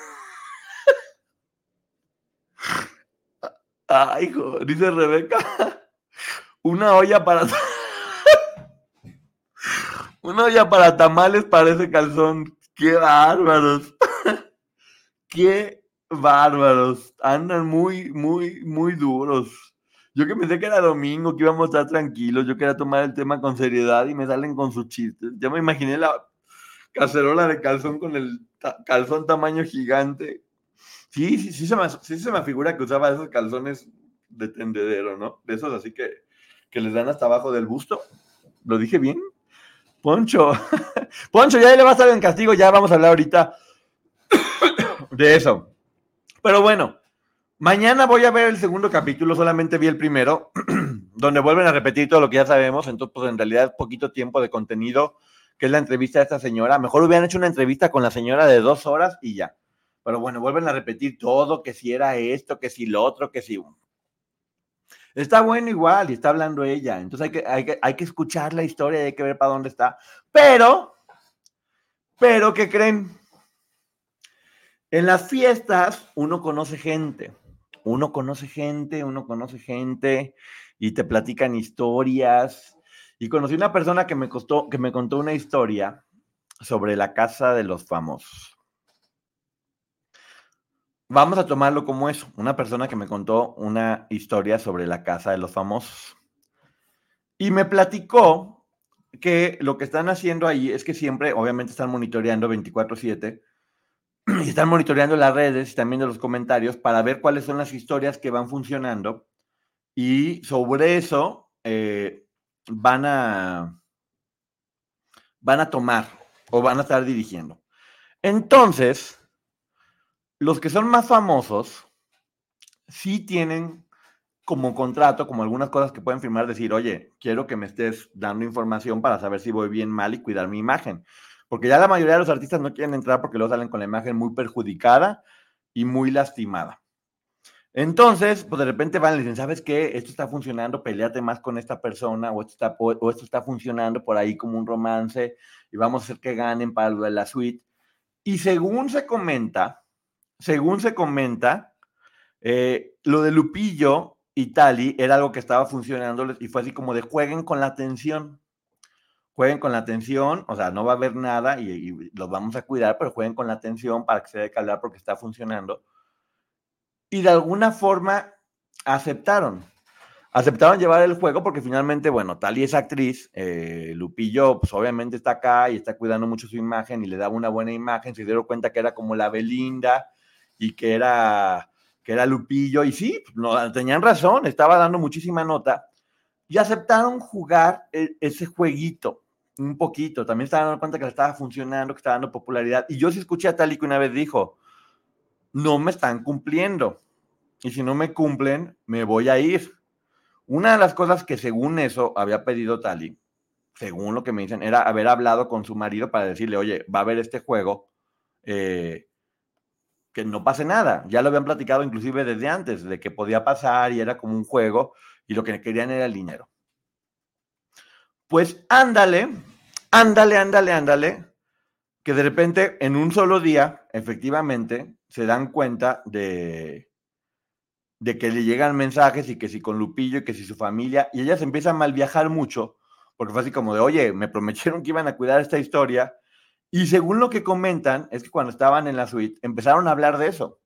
Ay, hijo, dice Rebeca. Una olla para. Una olla para tamales parece calzón. ¡Qué bárbaros! ¡Qué bárbaros! Andan muy, muy, muy duros. Yo que pensé que era domingo, que íbamos a estar tranquilos, yo quería tomar el tema con seriedad y me salen con sus chistes. Ya me imaginé la cacerola de calzón con el calzón tamaño gigante. Sí, sí, sí se, me, sí se me figura que usaba esos calzones de tendedero, ¿no? De esos así que, que les dan hasta abajo del busto. ¿Lo dije bien? Poncho, Poncho, ya le va a estar en castigo, ya vamos a hablar ahorita de eso. Pero bueno, mañana voy a ver el segundo capítulo, solamente vi el primero, donde vuelven a repetir todo lo que ya sabemos, entonces pues en realidad poquito tiempo de contenido, que es la entrevista de esta señora. Mejor hubieran hecho una entrevista con la señora de dos horas y ya. Pero bueno, vuelven a repetir todo, que si era esto, que si lo otro, que si... Está bueno igual y está hablando ella. Entonces hay que, hay que, hay que escuchar la historia y hay que ver para dónde está. Pero, pero, ¿qué creen? En las fiestas uno conoce gente, uno conoce gente, uno conoce gente y te platican historias. Y conocí una persona que me, costó, que me contó una historia sobre la casa de los famosos. Vamos a tomarlo como eso, una persona que me contó una historia sobre la casa de los famosos. Y me platicó que lo que están haciendo ahí es que siempre, obviamente, están monitoreando 24/7 y están monitoreando las redes y también de los comentarios para ver cuáles son las historias que van funcionando y sobre eso eh, van a van a tomar o van a estar dirigiendo. Entonces, los que son más famosos sí tienen como contrato, como algunas cosas que pueden firmar, decir, oye, quiero que me estés dando información para saber si voy bien, mal y cuidar mi imagen. Porque ya la mayoría de los artistas no quieren entrar porque luego salen con la imagen muy perjudicada y muy lastimada. Entonces, pues de repente van y dicen, ¿sabes qué? Esto está funcionando, peleate más con esta persona, o esto, está, o esto está funcionando por ahí como un romance, y vamos a hacer que ganen para la suite. Y según se comenta, según se comenta, eh, lo de Lupillo y Tali era algo que estaba funcionando y fue así como de jueguen con la atención. Jueguen con la atención, o sea, no va a haber nada y, y los vamos a cuidar, pero jueguen con la atención para que se dé calor porque está funcionando. Y de alguna forma aceptaron. Aceptaron llevar el juego porque finalmente, bueno, Tali es actriz, eh, Lupillo, pues obviamente está acá y está cuidando mucho su imagen y le daba una buena imagen, se dieron cuenta que era como la Belinda y que era que era Lupillo, y sí, no, tenían razón, estaba dando muchísima nota, y aceptaron jugar e, ese jueguito un poquito, también estaban dando cuenta que estaba funcionando, que estaba dando popularidad, y yo sí escuché a Tali que una vez dijo, no me están cumpliendo, y si no me cumplen, me voy a ir. Una de las cosas que según eso había pedido Tali, según lo que me dicen, era haber hablado con su marido para decirle, oye, va a haber este juego, eh, que no pase nada. Ya lo habían platicado inclusive desde antes, de que podía pasar y era como un juego y lo que querían era el dinero. Pues ándale, ándale, ándale, ándale, que de repente en un solo día, efectivamente, se dan cuenta de, de que le llegan mensajes y que si con Lupillo y que si su familia, y ella se empieza a mal viajar mucho, porque fue así como de, oye, me prometieron que iban a cuidar esta historia y según lo que comentan, es que cuando estaban en la suite empezaron a hablar de eso.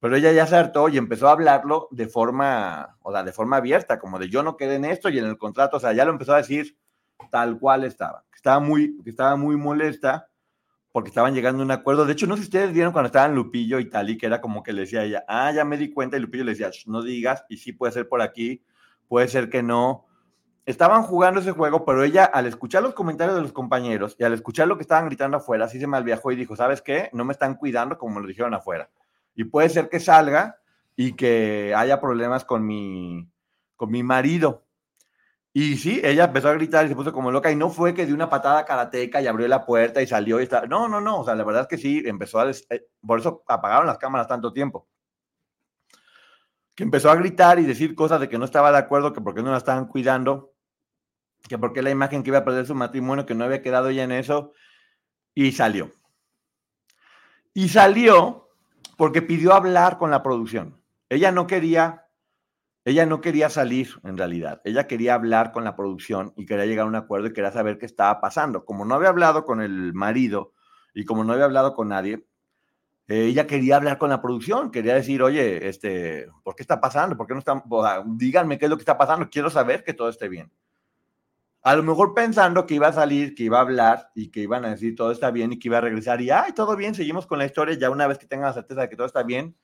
Pero ella ya se hartó y empezó a hablarlo de forma, o sea, de forma abierta, como de yo no quedé en esto y en el contrato, o sea, ya lo empezó a decir tal cual estaba. Estaba muy, estaba muy molesta porque estaban llegando a un acuerdo. De hecho, no sé si ustedes vieron cuando estaban Lupillo y tal, y que era como que le decía a ella, ah, ya me di cuenta, y Lupillo le decía, no digas, y sí puede ser por aquí, puede ser que no estaban jugando ese juego, pero ella al escuchar los comentarios de los compañeros y al escuchar lo que estaban gritando afuera, así se malviajó y dijo, ¿sabes qué? No me están cuidando como lo dijeron afuera. Y puede ser que salga y que haya problemas con mi, con mi marido. Y sí, ella empezó a gritar y se puso como loca y no fue que dio una patada karateca y abrió la puerta y salió. No, no, no, o sea, la verdad es que sí, empezó a... Eh, por eso apagaron las cámaras tanto tiempo. Que empezó a gritar y decir cosas de que no estaba de acuerdo, que porque no la estaban cuidando que porque la imagen que iba a perder su matrimonio, que no había quedado ya en eso, y salió. Y salió porque pidió hablar con la producción. Ella no quería, ella no quería salir en realidad. Ella quería hablar con la producción y quería llegar a un acuerdo y quería saber qué estaba pasando. Como no había hablado con el marido y como no había hablado con nadie, ella quería hablar con la producción, quería decir, oye, este, ¿por qué está pasando? ¿Por qué no están? díganme qué es lo que está pasando, quiero saber que todo esté bien. A lo mejor pensando que iba a salir, que iba a hablar y que iban a decir todo está bien y que iba a regresar y, ay, todo bien, seguimos con la historia ya una vez que tengan la certeza de que todo está bien.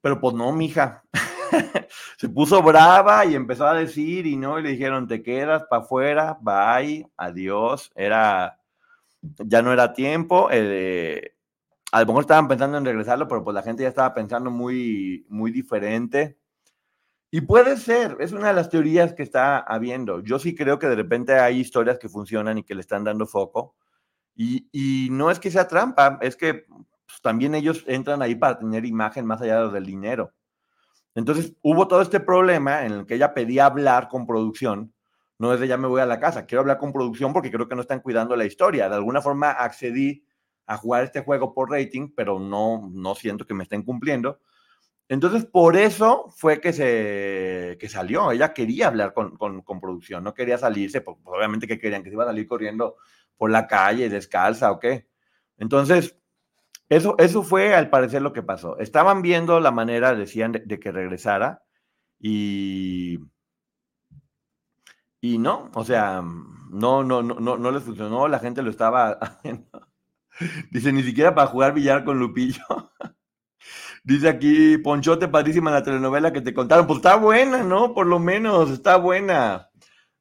Pero pues no, mija. Se puso brava y empezó a decir y no, y le dijeron, te quedas para afuera, bye, adiós. Era, ya no era tiempo. Eh, a lo mejor estaban pensando en regresarlo, pero pues la gente ya estaba pensando muy, muy diferente. Y puede ser, es una de las teorías que está habiendo. Yo sí creo que de repente hay historias que funcionan y que le están dando foco. Y, no es que sea trampa, es que pues, también ellos entran ahí para tener imagen más allá del dinero. Entonces hubo todo este problema en el que ella pedía hablar con producción. No es de ya me voy a la casa, quiero hablar con producción porque creo que no están cuidando la historia. De alguna forma accedí a jugar este juego por rating, pero no, no siento que me estén cumpliendo. Entonces, por eso fue que se que salió. Ella quería hablar con, con, producción, no quería salirse, pues, obviamente que querían que se iba a salir corriendo por la calle, descalza o qué. Entonces, eso, eso fue al parecer lo que pasó. Estaban viendo la manera, decían, de, que regresara y, y no, o sea, no, no, no, no, no les funcionó, la gente lo estaba haciendo. Dice, ni siquiera para jugar billar con Lupillo. Dice aquí, Ponchote, padrísima la telenovela que te contaron. Pues está buena, ¿no? Por lo menos, está buena.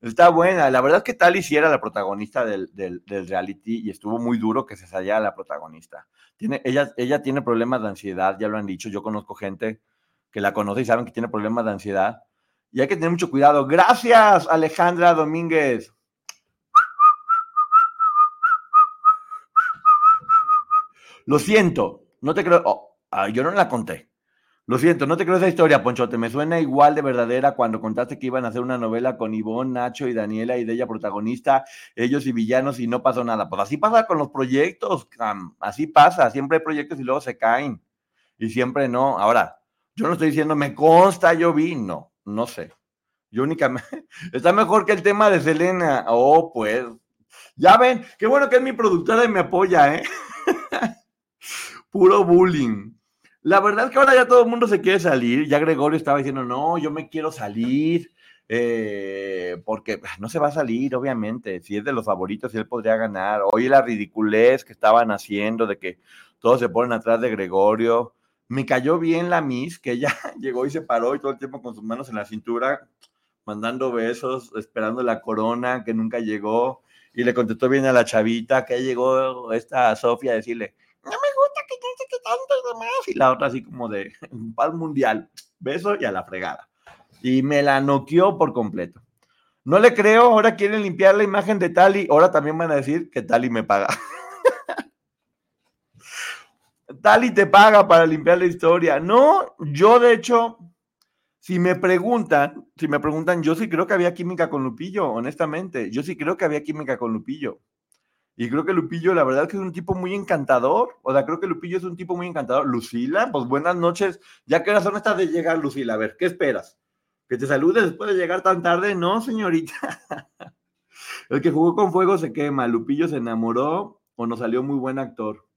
Está buena. La verdad es que Tali sí era la protagonista del, del, del reality y estuvo muy duro que se saliera la protagonista. Tiene, ella, ella tiene problemas de ansiedad, ya lo han dicho. Yo conozco gente que la conoce y saben que tiene problemas de ansiedad. Y hay que tener mucho cuidado. Gracias, Alejandra Domínguez. Lo siento, no te creo. oh, ah, yo no la conté. Lo siento, no te creo esa historia, Ponchote. Me suena igual de verdadera cuando contaste que iban a hacer una novela con Ivonne, Nacho y Daniela y de ella protagonista, ellos y villanos y no pasó nada. Pues así pasa con los proyectos. Así pasa. Siempre hay proyectos y luego se caen. Y siempre no. Ahora, yo no estoy diciendo me consta, yo vi. No, no sé. Yo únicamente. Está mejor que el tema de Selena. Oh, pues. Ya ven, qué bueno que es mi productora y me apoya, ¿eh? Puro bullying. La verdad es que ahora ya todo el mundo se quiere salir. Ya Gregorio estaba diciendo, no, yo me quiero salir. eh, porque ah, no se va a salir, obviamente. Si es de los favoritos, él podría ganar. Oye, la ridiculez que estaban haciendo de que todos se ponen atrás de Gregorio. Me cayó bien la Miss, que ella llegó y se paró y todo el tiempo con sus manos en la cintura, mandando besos, esperando la corona que nunca llegó. Y le contestó bien a la chavita que llegó esta Sofía a decirle, no me gusta que te Y la otra así como de paz mundial, beso y a la fregada. Y me la noqueó por completo. No le creo, ahora quieren limpiar la imagen de Tali, ahora también van a decir que Tali me paga. Tali te paga para limpiar la historia. No, yo de hecho, si me preguntan, si me preguntan, yo sí creo que había química con Lupillo, honestamente. Yo sí creo que había química con Lupillo. Y creo que Lupillo, la verdad que es un tipo muy encantador. O sea, creo que Lupillo es un tipo muy encantador. Lucila, pues buenas noches. Ya que horas son estas de llegar, Lucila. A ver, ¿qué esperas? ¿Que te salude después de llegar tan tarde? No, señorita. El que jugó con fuego se quema. Lupillo se enamoró o no salió muy buen actor.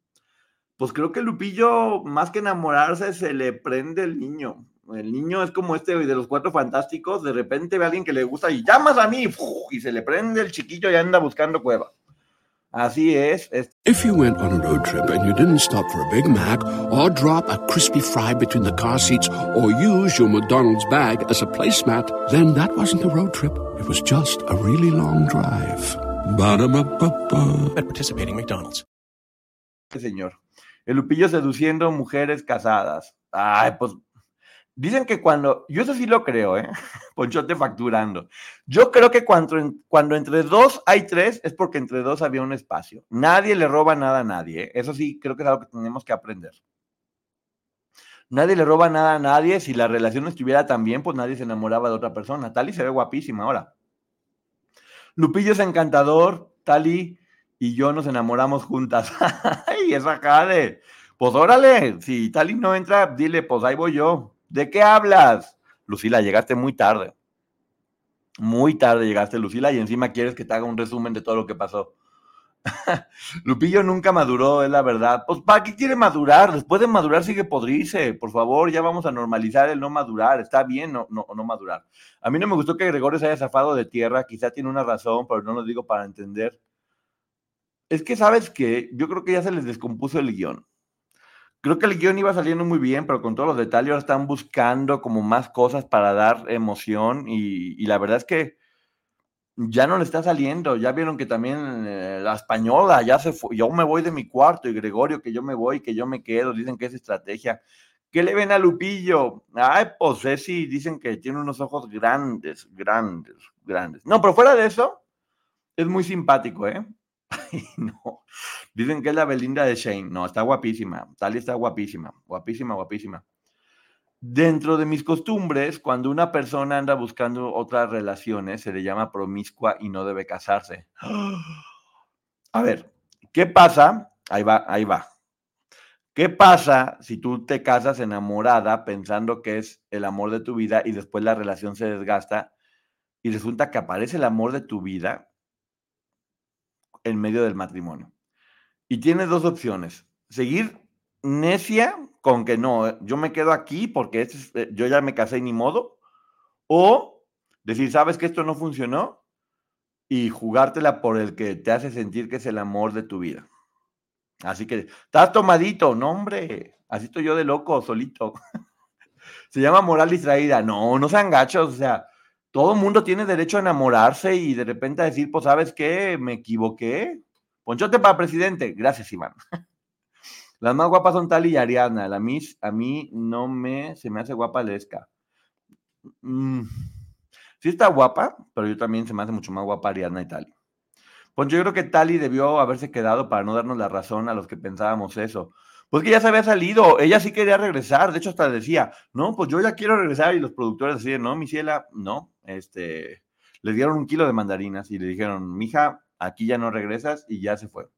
Pues creo que Lupillo, más que enamorarse, se le prende el niño. El niño es como este de los cuatro fantásticos. De repente ve a alguien que le gusta y llamas a mí y se le prende el chiquillo y anda buscando cueva. Así es. es- If you went on a road trip and you didn't stop for a Big Mac or drop a crispy fry between the car seats or use your McDonald's bag as a placemat, then that wasn't a road trip. It was just a really long drive. Ba-da-ba-ba-ba. At participating McDonald's. señor. El Lupillo seduciendo mujeres casadas. Ay, pues dicen que cuando, yo eso sí lo creo, ¿eh? Ponchote facturando. Yo creo que cuando, cuando entre dos hay tres es porque entre dos había un espacio. Nadie le roba nada a nadie, ¿eh? Eso sí creo que es algo que tenemos que aprender. Nadie le roba nada a nadie. Si la relación estuviera tan bien, pues nadie se enamoraba de otra persona. Tali se ve guapísima ahora. Lupillo es encantador. Tali y yo nos enamoramos juntas. ¡Ay, esa jade! Pues órale, si Tali no entra, dile, pues ahí voy yo. ¿De qué hablas? Lucila, llegaste muy tarde. Muy tarde llegaste, Lucila, y encima quieres que te haga un resumen de todo lo que pasó. Lupillo nunca maduró, es la verdad. Pues, ¿para qué quiere madurar? Después de madurar sigue podrirse. Por favor, ya vamos a normalizar el no madurar. Está bien no, no, no madurar. A mí no me gustó que Gregorio se haya zafado de tierra. Quizá tiene una razón, pero no lo digo para entender. Es que, ¿sabes qué? Yo creo que ya se les descompuso el guion. Creo que el guion iba saliendo muy bien, pero con todos los detalles ahora están buscando como más cosas para dar emoción y, la verdad es que ya no le está saliendo. Ya vieron que también eh, la española ya se fue. Yo me voy de mi cuarto y Gregorio que yo me voy, que yo me quedo. Dicen que es estrategia. ¿Qué le ven a Lupillo? Ay, pues Ceci, dicen que tiene unos ojos grandes, grandes, grandes. No, pero fuera de eso, es muy simpático, ¿eh? No. Dicen que es la Belinda de Shane. No, está guapísima. Tali está guapísima. Guapísima, guapísima. Dentro de mis costumbres, cuando una persona anda buscando otras relaciones, se le llama promiscua y no debe casarse. A ver, ¿qué pasa? ahí va, ahí va. ¿Qué pasa si tú te casas enamorada pensando que es el amor de tu vida y después la relación se desgasta y resulta que aparece el amor de tu vida en medio del matrimonio? Y tienes dos opciones. Seguir necia con que no, yo me quedo aquí porque este es- eh, yo ya me casé ni modo. O decir, sabes que esto no funcionó y jugártela por el que te hace sentir que es el amor de tu vida. Así que, estás tomadito, no hombre, así estoy yo de loco, solito. Se llama moral distraída. No, no sean gachos, o sea, todo mundo tiene derecho a enamorarse y de repente a decir, pues, ¿sabes qué? Me equivoqué. Ponchote para presidente. Gracias, Iván. Las más guapas son Tali y Ariana. La Miss, a mí no me, se me hace guapa Lesca. Mm, sí está guapa, pero yo también se me hace mucho más guapa Ariana y Tali. Pues yo creo que Tali debió haberse quedado para no darnos la razón a los que pensábamos eso. Pues que ya se había salido, ella sí quería regresar, de hecho hasta decía, no, pues yo ya quiero regresar y los productores decían, no, mi ciela, no, este, le dieron un kilo de mandarinas y le dijeron, mija, aquí ya no regresas y ya se fue.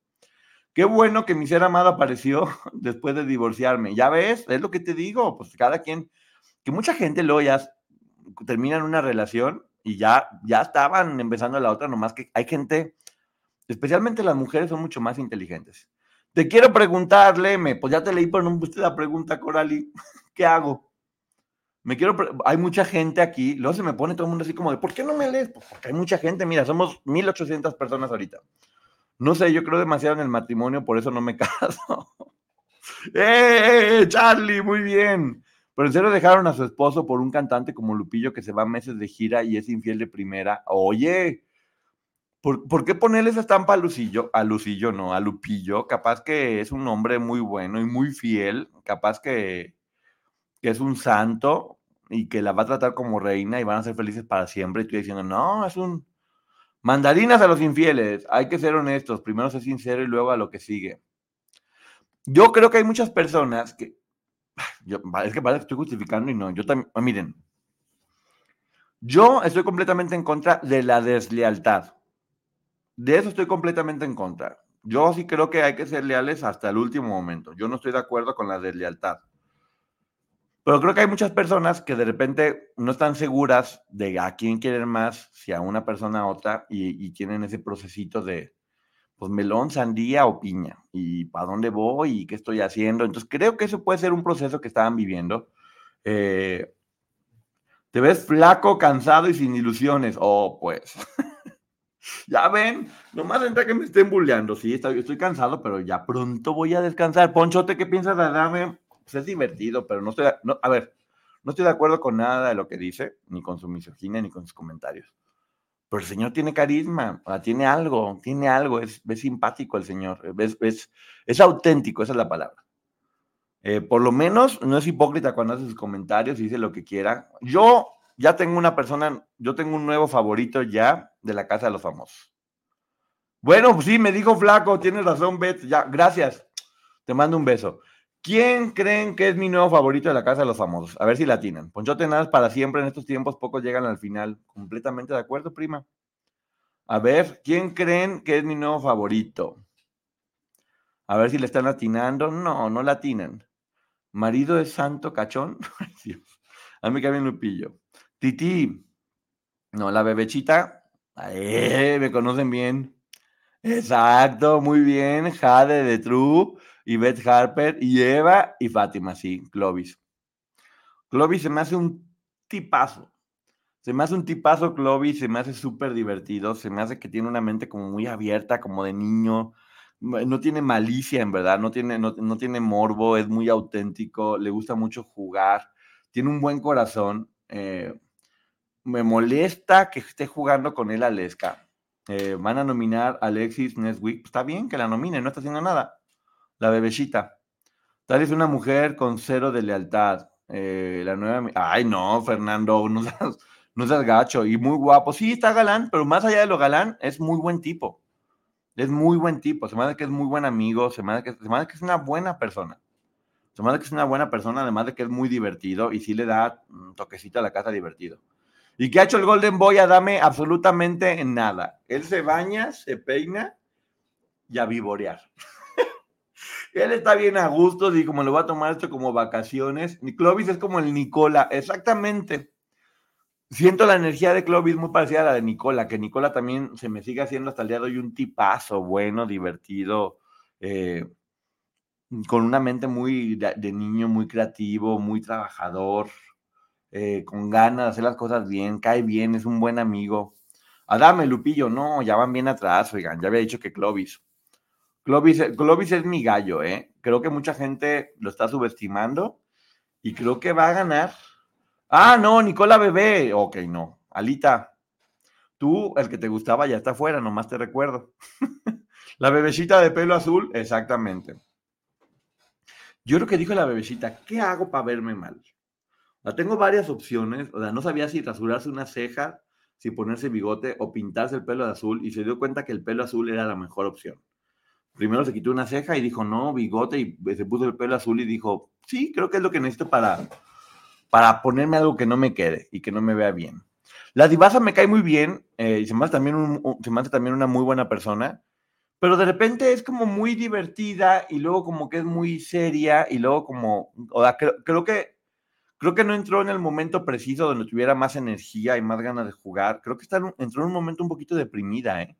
Qué bueno que mi ser amado apareció después de divorciarme. Ya ves, es lo que te digo, pues cada quien, que mucha gente luego ya terminan una relación y ya, ya estaban empezando la otra, nomás que hay gente, especialmente las mujeres son mucho más inteligentes. Te quiero preguntar, Leme, pues ya te leí, pero no me la pregunta, Corali. ¿Qué hago? Me quiero, hay mucha gente aquí, luego se me pone todo el mundo así como de, ¿por qué no me lees? Pues porque hay mucha gente, mira, somos 1800 personas ahorita. No sé, yo creo demasiado en el matrimonio, por eso no me caso. ¡Eh, eh, Charlie! Muy bien. Pero en serio dejaron a su esposo por un cantante como Lupillo que se va meses de gira y es infiel de primera. Oye, ¿por, por qué ponerle esa estampa a Lucillo? A Lucillo, no, a Lupillo. Capaz que es un hombre muy bueno y muy fiel. Capaz que, que es un santo y que la va a tratar como reina y van a ser felices para siempre. Y tú diciendo, no, es un... Mandarinas a los infieles. Hay que ser honestos. Primero ser sincero y luego a lo que sigue. Yo creo que hay muchas personas que. Es que parece que estoy justificando y no. Yo también. ah, Miren. Yo estoy completamente en contra de la deslealtad. De eso estoy completamente en contra. Yo sí creo que hay que ser leales hasta el último momento. Yo no estoy de acuerdo con la deslealtad. Pero creo que hay muchas personas que de repente no están seguras de a quién quieren más, si a una persona a otra, y, tienen ese procesito de, pues melón, sandía o piña, y para dónde voy y qué estoy haciendo. Entonces creo que eso puede ser un proceso que estaban viviendo. Eh, te ves flaco, cansado y sin ilusiones. Oh, pues. ya ven, nomás entra que me estén bulleando. Sí, estoy, estoy cansado, pero ya pronto voy a descansar. Ponchote, ¿qué piensas de Adame? Pues es divertido, pero no estoy, ver, no estoy de acuerdo con nada de lo que dice, ni con su misoginia, ni con sus comentarios. Pero el señor tiene carisma, tiene algo, tiene algo, es, es simpático el señor, es, es, es auténtico, esa es la palabra. Eh, por lo menos no es hipócrita cuando hace sus comentarios y dice lo que quiera. Yo ya tengo una persona, yo tengo un nuevo favorito ya de la Casa de los Famosos. Bueno, pues sí, me dijo flaco, tienes razón, Beth, ya, gracias. Te mando un beso. ¿Quién creen que es mi nuevo favorito de la Casa de los Famosos? A ver si la atinan. Ponchote nada es para siempre en estos tiempos, pocos llegan al final. Completamente de acuerdo, prima. A ver, ¿quién creen que es mi nuevo favorito? A ver si le están atinando. No, no la atinan. Marido es santo cachón. A mí cae bien Lupillo. Titi. No, la bebechita. Eh, me conocen bien. Exacto, muy bien. Jade de True, y Beth Harper, y Eva y Fátima, sí, Clovis. Clovis se me hace un tipazo. Se me hace un tipazo Clovis, se me hace súper divertido, se me hace que tiene una mente como muy abierta, como de niño. No tiene malicia, en verdad, no tiene, no, no tiene morbo, es muy auténtico, le gusta mucho jugar, tiene un buen corazón. eh, me molesta que esté jugando con él Aleska. Eh, van a nominar a Alexis Neswick. Está bien que la nominen, no está haciendo nada. La bebecita. Tal es una mujer con cero de lealtad. Eh, la nueva. Ay, no, Fernando, no seas, gacho. Y muy guapo. Sí, está galán, pero más allá de lo galán, es muy buen tipo. Es muy buen tipo. Se me que es muy buen amigo. Se me hace que, se que es una buena persona. Se me que es una buena persona, además de que es muy divertido y sí le da un toquecito a la casa divertido. ¿Y qué ha hecho el Golden Boy a Dame? Absolutamente nada. Él se baña, se peina y a vivorear. Él está bien a gusto y como le voy a tomar esto como vacaciones. Clovis es como el Nicola, exactamente. Siento la energía de Clovis muy parecida a la de Nicola, que Nicola también se me sigue haciendo hasta el día de hoy un tipazo, bueno, divertido, eh, con una mente muy de, de niño, muy creativo, muy trabajador, eh, con ganas de hacer las cosas bien, cae bien, es un buen amigo. Adame, Lupillo, no, ya van bien atrás, oigan, ya había dicho que Clovis. Clovis, es mi gallo, ¿eh? Creo que mucha gente lo está subestimando y creo que va a ganar. Ah, no, Nicola Bebé. Ok, no. Alita, tú, el que te gustaba, ya está afuera, nomás te recuerdo. la bebecita de pelo azul, exactamente. Yo creo que dijo la bebecita, ¿qué hago para verme mal? O tengo varias opciones, o sea, no sabía si rasurarse una ceja, si ponerse bigote o pintarse el pelo de azul y se dio cuenta que el pelo azul era la mejor opción. Primero se quitó una ceja y dijo, no, bigote, y se puso el pelo azul y dijo, sí, creo que es lo que necesito para, para ponerme algo que no me quede y que no me vea bien. La divasa me cae muy bien eh, y se me, hace también se me también una muy buena persona, pero de repente es como muy divertida y luego como que es muy seria y luego como, o sea, creo, creo que creo que no entró en el momento preciso donde tuviera más energía y más ganas de jugar. Creo que está entró en un momento un poquito deprimida, ¿eh?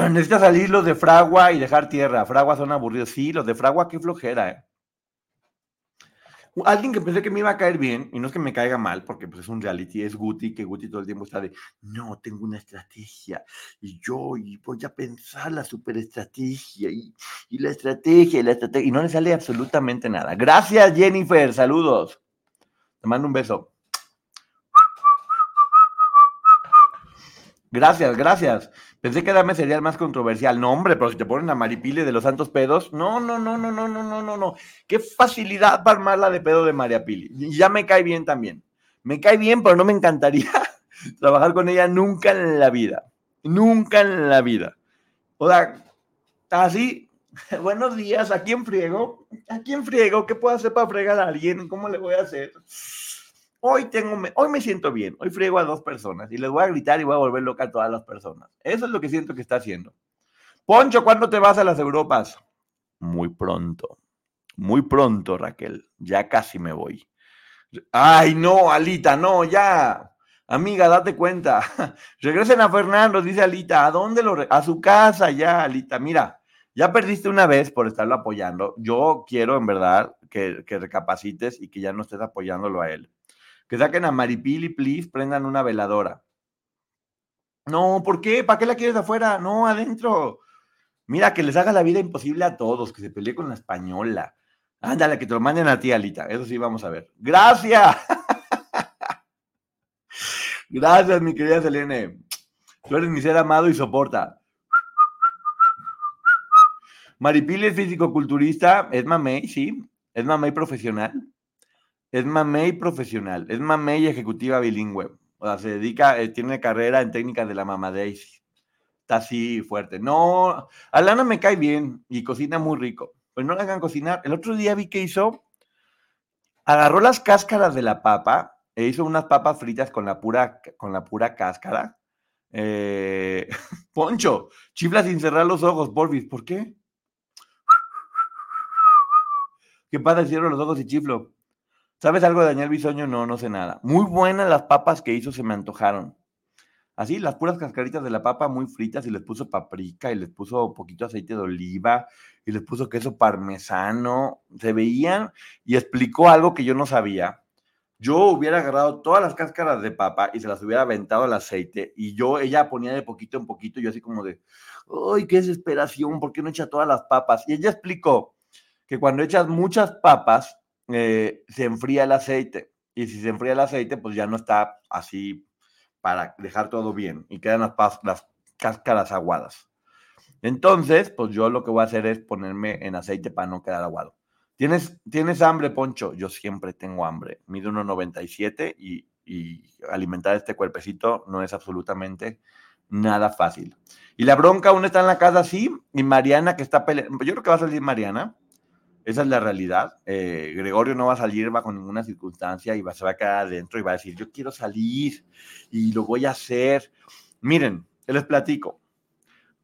Necesita salir los de Fragua y dejar tierra. Fragua son aburridos. Sí, los de Fragua, qué flojera, ¿eh? Alguien que pensé que me iba a caer bien, y no es que me caiga mal, porque pues es un reality, es Guti, que Guti todo el tiempo está de, no, tengo una estrategia, y yo y voy a pensar la superestrategia, y, y la estrategia, y la estrategia, y no le sale absolutamente nada. Gracias, Jennifer, saludos. Te mando un beso. Gracias, gracias. Pensé que Dame sería el más controversial. No, hombre, pero si te ponen a Maripile de los Santos Pedos, no, no, no, no, no, no, no, no, no. Qué facilidad para armarla de pedo de María Pili. Y ya me cae bien también. Me cae bien, pero no me encantaría trabajar con ella nunca en la vida. Nunca en la vida. O sea, así, buenos días, ¿a quién friego? ¿A quién friego? ¿Qué puedo hacer para fregar a alguien? ¿Cómo le voy a hacer? Hoy, tengo, hoy me siento bien, hoy friego a dos personas y les voy a gritar y voy a volver loca a todas las personas. Eso es lo que siento que está haciendo. Poncho, ¿cuándo te vas a las Europas? Muy pronto, muy pronto, Raquel. Ya casi me voy. Ay, no, Alita, no, ya. Amiga, date cuenta. Regresen a Fernando, dice Alita. ¿A dónde lo? A su casa, ya, Alita. Mira, ya perdiste una vez por estarlo apoyando. Yo quiero, en verdad, que, que recapacites y que ya no estés apoyándolo a él. Que saquen a Maripili, please, prendan una veladora. No, ¿por qué? ¿Para qué la quieres afuera? No, adentro. Mira, que les haga la vida imposible a todos, que se pelee con la española. Ándale, que te lo manden a ti, Alita. Eso sí, vamos a ver. ¡Gracias! Gracias, mi querida Selene. Tú eres mi ser amado y soporta. Maripili es físico-culturista, es mamey, sí. Es mamey profesional. Es mamey profesional. Es mamey ejecutiva bilingüe. O sea, se dedica, eh, tiene carrera en técnicas de la mamadez. Está así fuerte. No, Alana me cae bien y cocina muy rico. Pero no la hagan cocinar. El otro día vi que hizo, agarró las cáscaras de la papa e hizo unas papas fritas con la pura, con la pura cáscara. Eh, Poncho, chifla sin cerrar los ojos, porfis. ¿Por qué? ¿Qué pasa cierro los ojos y chiflo? ¿Sabes algo de Daniel Bisoño? No, no sé nada. Muy buenas las papas que hizo, se me antojaron. Así, las puras cascaritas de la papa muy fritas y les puso paprika y les puso poquito aceite de oliva y les puso queso parmesano. Se veían y explicó algo que yo no sabía. Yo hubiera agarrado todas las cáscaras de papa y se las hubiera aventado al aceite y yo, ella ponía de poquito en poquito, yo así como de, ¡ay, qué desesperación! ¿Por qué no echa todas las papas? Y ella explicó que cuando echas muchas papas, eh, se enfría el aceite. Y si se enfría el aceite, pues ya no está así para dejar todo bien y quedan las, las cáscaras aguadas. Entonces, pues yo lo que voy a hacer es ponerme en aceite para no quedar aguado. ¿Tienes, ¿Tienes hambre, Poncho? Yo siempre tengo hambre. Mido 1,97 y, y alimentar este cuerpecito no es absolutamente nada fácil. Y la bronca aún está en la casa, sí, y Mariana que está peleando. Yo creo que va a salir Mariana. Esa es la realidad. Eh, Gregorio no va a salir bajo ninguna circunstancia y va, se va a quedar adentro y va a decir, yo quiero salir y lo voy a hacer. Miren, les platico.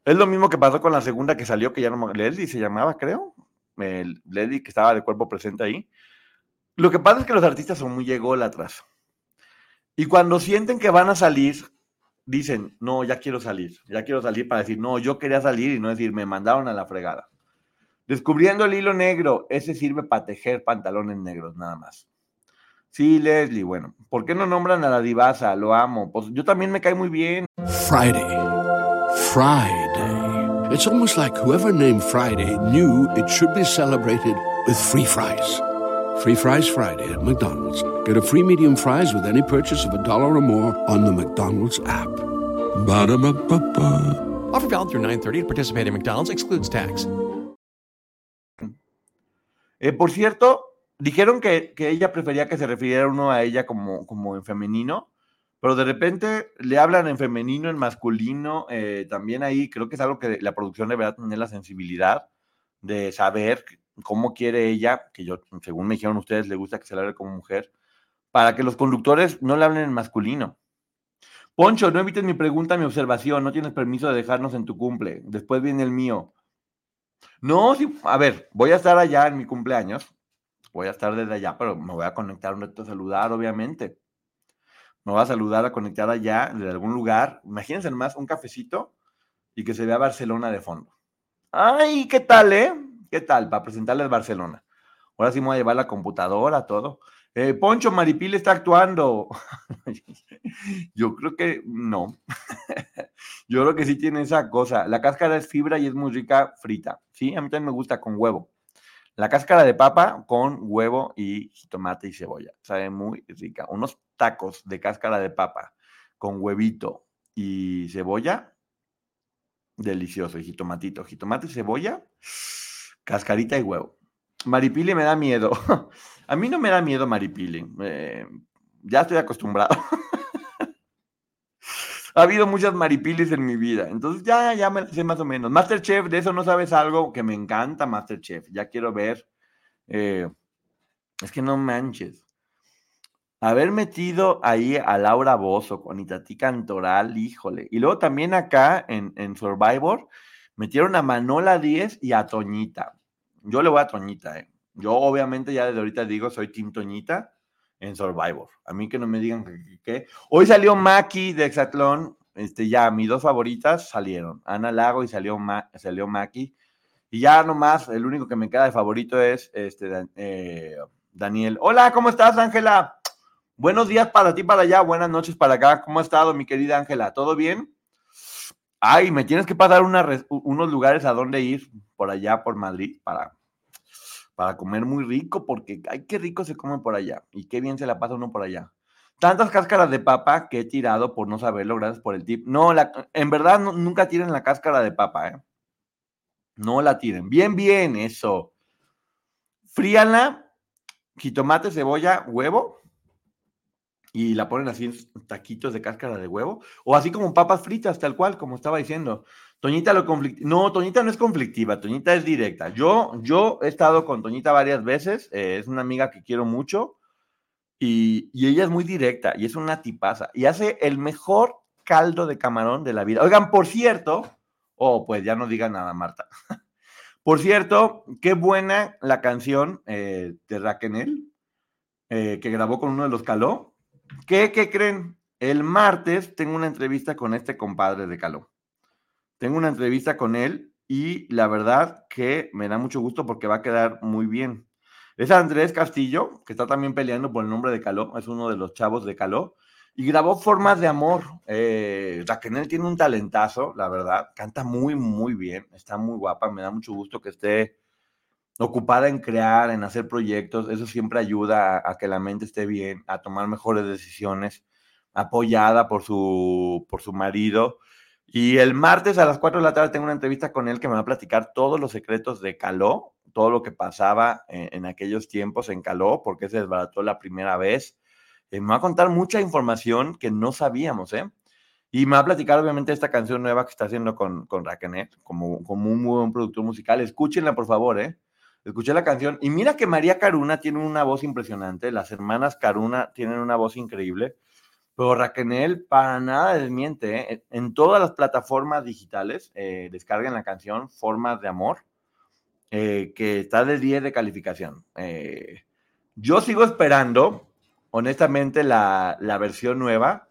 Es lo mismo que pasó con la segunda que salió, que ya no. Leslie se llamaba, creo. el que estaba de cuerpo presente ahí. Lo que pasa es que los artistas son muy ególatras. Y cuando sienten que van a salir, dicen, no, ya quiero salir, ya quiero salir para decir, no, yo quería salir y no decir, me mandaron a la fregada. Descubriendo el hilo negro, ese sirve para tejer pantalones negros, nada más. Sí, Leslie, bueno, ¿por qué no nombran a la divasa? Lo amo. Pues yo también me cae muy bien. Friday. Friday. It's almost like whoever named Friday knew it should be celebrated with free fries. Free Fries Friday at McDonald's. Get a free medium fries with any purchase of a dollar or more on the McDonald's app. Ba-da-ba-ba-ba. Offer valid through 930 to participate in McDonald's excludes tax. Eh, por cierto, dijeron que, que ella prefería que se refiriera uno a ella como, como en femenino, pero de repente le hablan en femenino, en masculino, eh, también ahí creo que es algo que la producción deberá tener la sensibilidad de saber cómo quiere ella, que yo, según me dijeron ustedes, le gusta que se le hable como mujer, para que los conductores no le hablen en masculino. Poncho, no evites mi pregunta, mi observación, no tienes permiso de dejarnos en tu cumple, después viene el mío. No, sí, a ver, voy a estar allá en mi cumpleaños, voy a estar desde allá, pero me voy a conectar un rato a saludar, obviamente. Me voy a saludar, a conectar allá, de algún lugar. Imagínense nomás un cafecito y que se vea Barcelona de fondo. Ay, ¿qué tal, eh? ¿Qué tal? Para presentarles Barcelona. Ahora sí me voy a llevar la computadora, todo. Eh, Poncho Maripil está actuando. Yo creo que no. Yo creo que sí tiene esa cosa. La cáscara es fibra y es muy rica frita. Sí, a mí también me gusta con huevo. La cáscara de papa con huevo y tomate y cebolla. Sabe muy rica. Unos tacos de cáscara de papa con huevito y cebolla. Delicioso. Y jitomatito. Jitomate y cebolla. Cascarita y huevo. Maripili me da miedo. A mí no me da miedo Maripili. Eh, ya estoy acostumbrado. ha habido muchas maripilis en mi vida. Entonces ya, ya me sé más o menos. Masterchef, de eso no sabes algo que me encanta Masterchef. Ya quiero ver. eh, es que no manches. Haber metido ahí a Laura Bozo con Itatí Cantoral, híjole. Y luego también acá en, en Survivor metieron a Manola 10 y a Toñita. Yo le voy a Toñita, ¿eh? Yo obviamente ya desde ahorita digo soy Team Toñita en Survivor. A mí que no me digan que, que- Hoy salió Maki de Exatlón. Este, ya, mis dos favoritas salieron. Ana Lago y salió, Ma- salió Maki. Y ya nomás, el único que me queda de favorito es este, eh, Daniel. Hola, ¿cómo estás, Ángela? Buenos días para ti, para allá. Buenas noches para acá. ¿Cómo ha estado, mi querida Ángela? ¿Todo bien? Ay, me tienes que pasar unos lugares a dónde ir por allá, por Madrid, para, para comer muy rico, porque ay, qué rico se come por allá y qué bien se la pasa uno por allá. Tantas cáscaras de papa que he tirado por no saberlo, gracias por el tip. No, la, en verdad nunca tiren la cáscara de papa, ¿eh? No la tiren. Bien, bien, eso. Fríanla, jitomate, cebolla, huevo, y la ponen así en taquitos de cáscara de huevo, o así como papas fritas, tal cual, como estaba diciendo. Toñita lo. No, Toñita no es conflictiva, Toñita es directa. Yo, yo he estado con Toñita varias veces, eh, es una amiga que quiero mucho, y, ella es muy directa, y es una tipaza, y hace el mejor caldo de camarón de la vida. Oigan, por cierto, oh, pues ya no diga nada, Marta. Por cierto, qué buena la canción eh, de Raquel eh, que grabó con uno de los Caló. ¿Qué, ¿Qué creen? El martes tengo una entrevista con este compadre de Caló. Tengo una entrevista con él y la verdad que me da mucho gusto porque va a quedar muy bien. Es Andrés Castillo, que está también peleando por el nombre de Caló, es uno de los chavos de Caló, y grabó Formas de Amor. Eh, Raquel tiene un talentazo, la verdad, canta muy, muy bien, está muy guapa, me da mucho gusto que esté ocupada en crear, en hacer proyectos, eso siempre ayuda a, a que la mente esté bien, a tomar mejores decisiones, apoyada por su, por su marido. Y el martes a las 4 de la tarde tengo una entrevista con él que me va a platicar todos los secretos de Caló, todo lo que pasaba en, aquellos tiempos en Caló, porque se desbarató la primera vez. Eh, me va a contar mucha información que no sabíamos, ¿eh? Y me va a platicar, obviamente, esta canción nueva que está haciendo con, con Raquel, como, como un buen productor musical. Escúchenla, por favor, ¿eh? Escuché la canción y mira que María Caruna tiene una voz impresionante, las hermanas Caruna tienen una voz increíble, pero Raquel para nada desmiente. ¿eh? En todas las plataformas digitales eh, descarguen la canción Formas de Amor eh, que está de 10 de calificación. Eh, yo sigo esperando, honestamente, la, la, versión nueva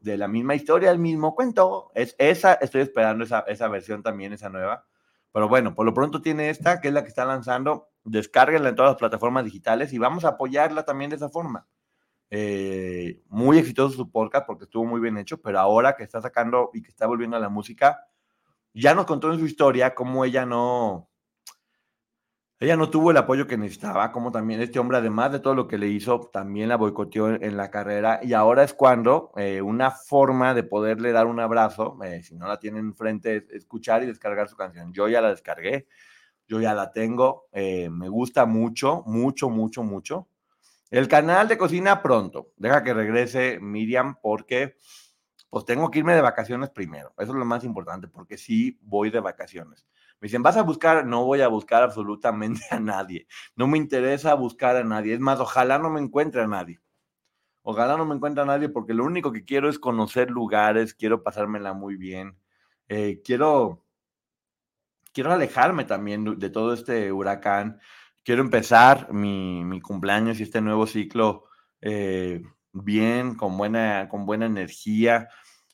de la misma historia, el mismo cuento. Es, esa, estoy esperando esa, esa versión también, esa nueva. Pero bueno, por lo pronto tiene esta, que es la que está lanzando. Descárguenla en todas las plataformas digitales y vamos a apoyarla también de esa forma. Eh, muy exitoso su podcast porque estuvo muy bien hecho, pero ahora que está sacando y que está volviendo a la música, ya nos contó en su historia cómo ella no, ella no tuvo el apoyo que necesitaba, como también este hombre, además de todo lo que le hizo, también la boicoteó en, la carrera y ahora es cuando eh, una forma de poderle dar un abrazo, eh, si no la tienen enfrente, es escuchar y descargar su canción. Yo ya la descargué, yo ya la tengo, me gusta mucho, mucho, mucho, mucho. El canal de cocina pronto. Deja que regrese Miriam porque pues tengo que irme de vacaciones primero. Eso es lo más importante porque sí voy de vacaciones. Me dicen, ¿vas a buscar? No voy a buscar absolutamente a nadie. No me interesa buscar a nadie. Es más, ojalá no me encuentre a nadie. Ojalá no me encuentre a nadie porque lo único que quiero es conocer lugares, quiero pasármela muy bien. Eh, quiero, quiero alejarme también de todo este huracán quiero empezar mi, mi cumpleaños y este nuevo ciclo eh, bien, con buena, con buena energía.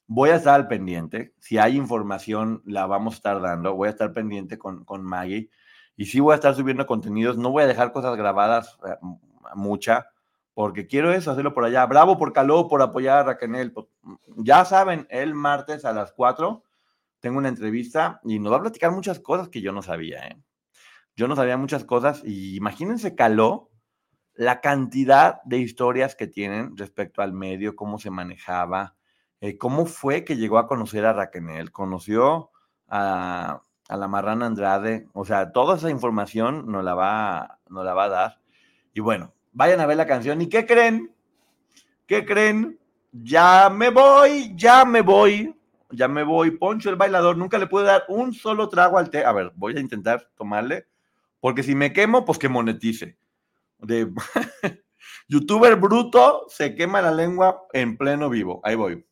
Voy a estar al pendiente. Si hay información, la vamos a estar dando. Voy a estar pendiente con, con Maggie. Y sí voy a estar subiendo contenidos. No voy a dejar cosas grabadas eh, mucha, porque quiero eso, hacerlo por allá. Bravo por Caló, por apoyar a Raquel. Pues, ya saben, el martes a las 4 tengo una entrevista y nos va a platicar muchas cosas que yo no sabía. ¿eh? Yo no sabía muchas cosas y imagínense, Caló, la cantidad de historias que tienen respecto al medio, cómo se manejaba, eh, cómo fue que llegó a conocer a Raquel, conoció a, la Marrana Andrade, o sea, toda esa información nos la, va, nos la va a dar. Y bueno, vayan a ver la canción. ¿Y qué creen? ¿Qué creen? Ya me voy, ya me voy, ya me voy. Poncho el bailador, nunca le pude dar un solo trago al té. A ver, voy a intentar tomarle. Porque si me quemo, pues que monetice. De youtuber bruto se quema la lengua en pleno vivo. Ahí voy.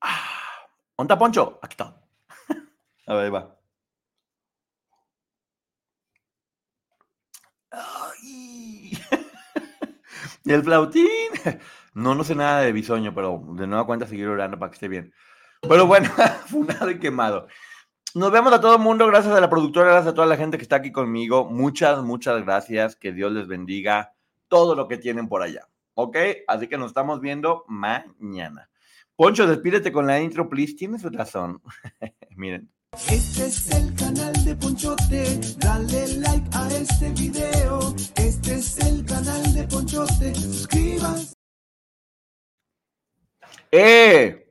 Ah, ¿Onta Poncho? Aquí está. A ver, ahí va. El flautín. No, no sé nada de bisoño, pero de nueva cuenta seguir orando para que esté bien. Pero bueno, funado y quemado. Nos vemos a todo el mundo. Gracias a la productora, gracias a toda la gente que está aquí conmigo. Muchas, muchas gracias. Que Dios les bendiga todo lo que tienen por allá. ¿Ok? Así que nos estamos viendo mañana. Poncho, despídete con la intro, please. Tienes razón. Miren. Este es el canal de Ponchote, dale like a este video. Este es el canal de Ponchote. ¡Eh!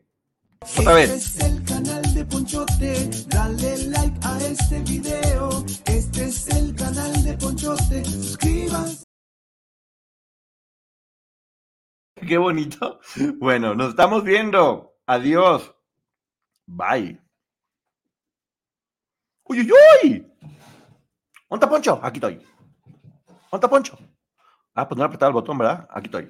Otra vez. Este es el canal de Ponchote, dale like a este video. Este es el canal de Ponchote, suscríbanse. Qué bonito. Bueno, nos estamos viendo. Adiós. Bye. Uy, uy, uy. ¿Dónde está Poncho? Aquí estoy. ¿Dónde está Poncho? Ah, pues no he apretado el botón, ¿verdad? Aquí estoy.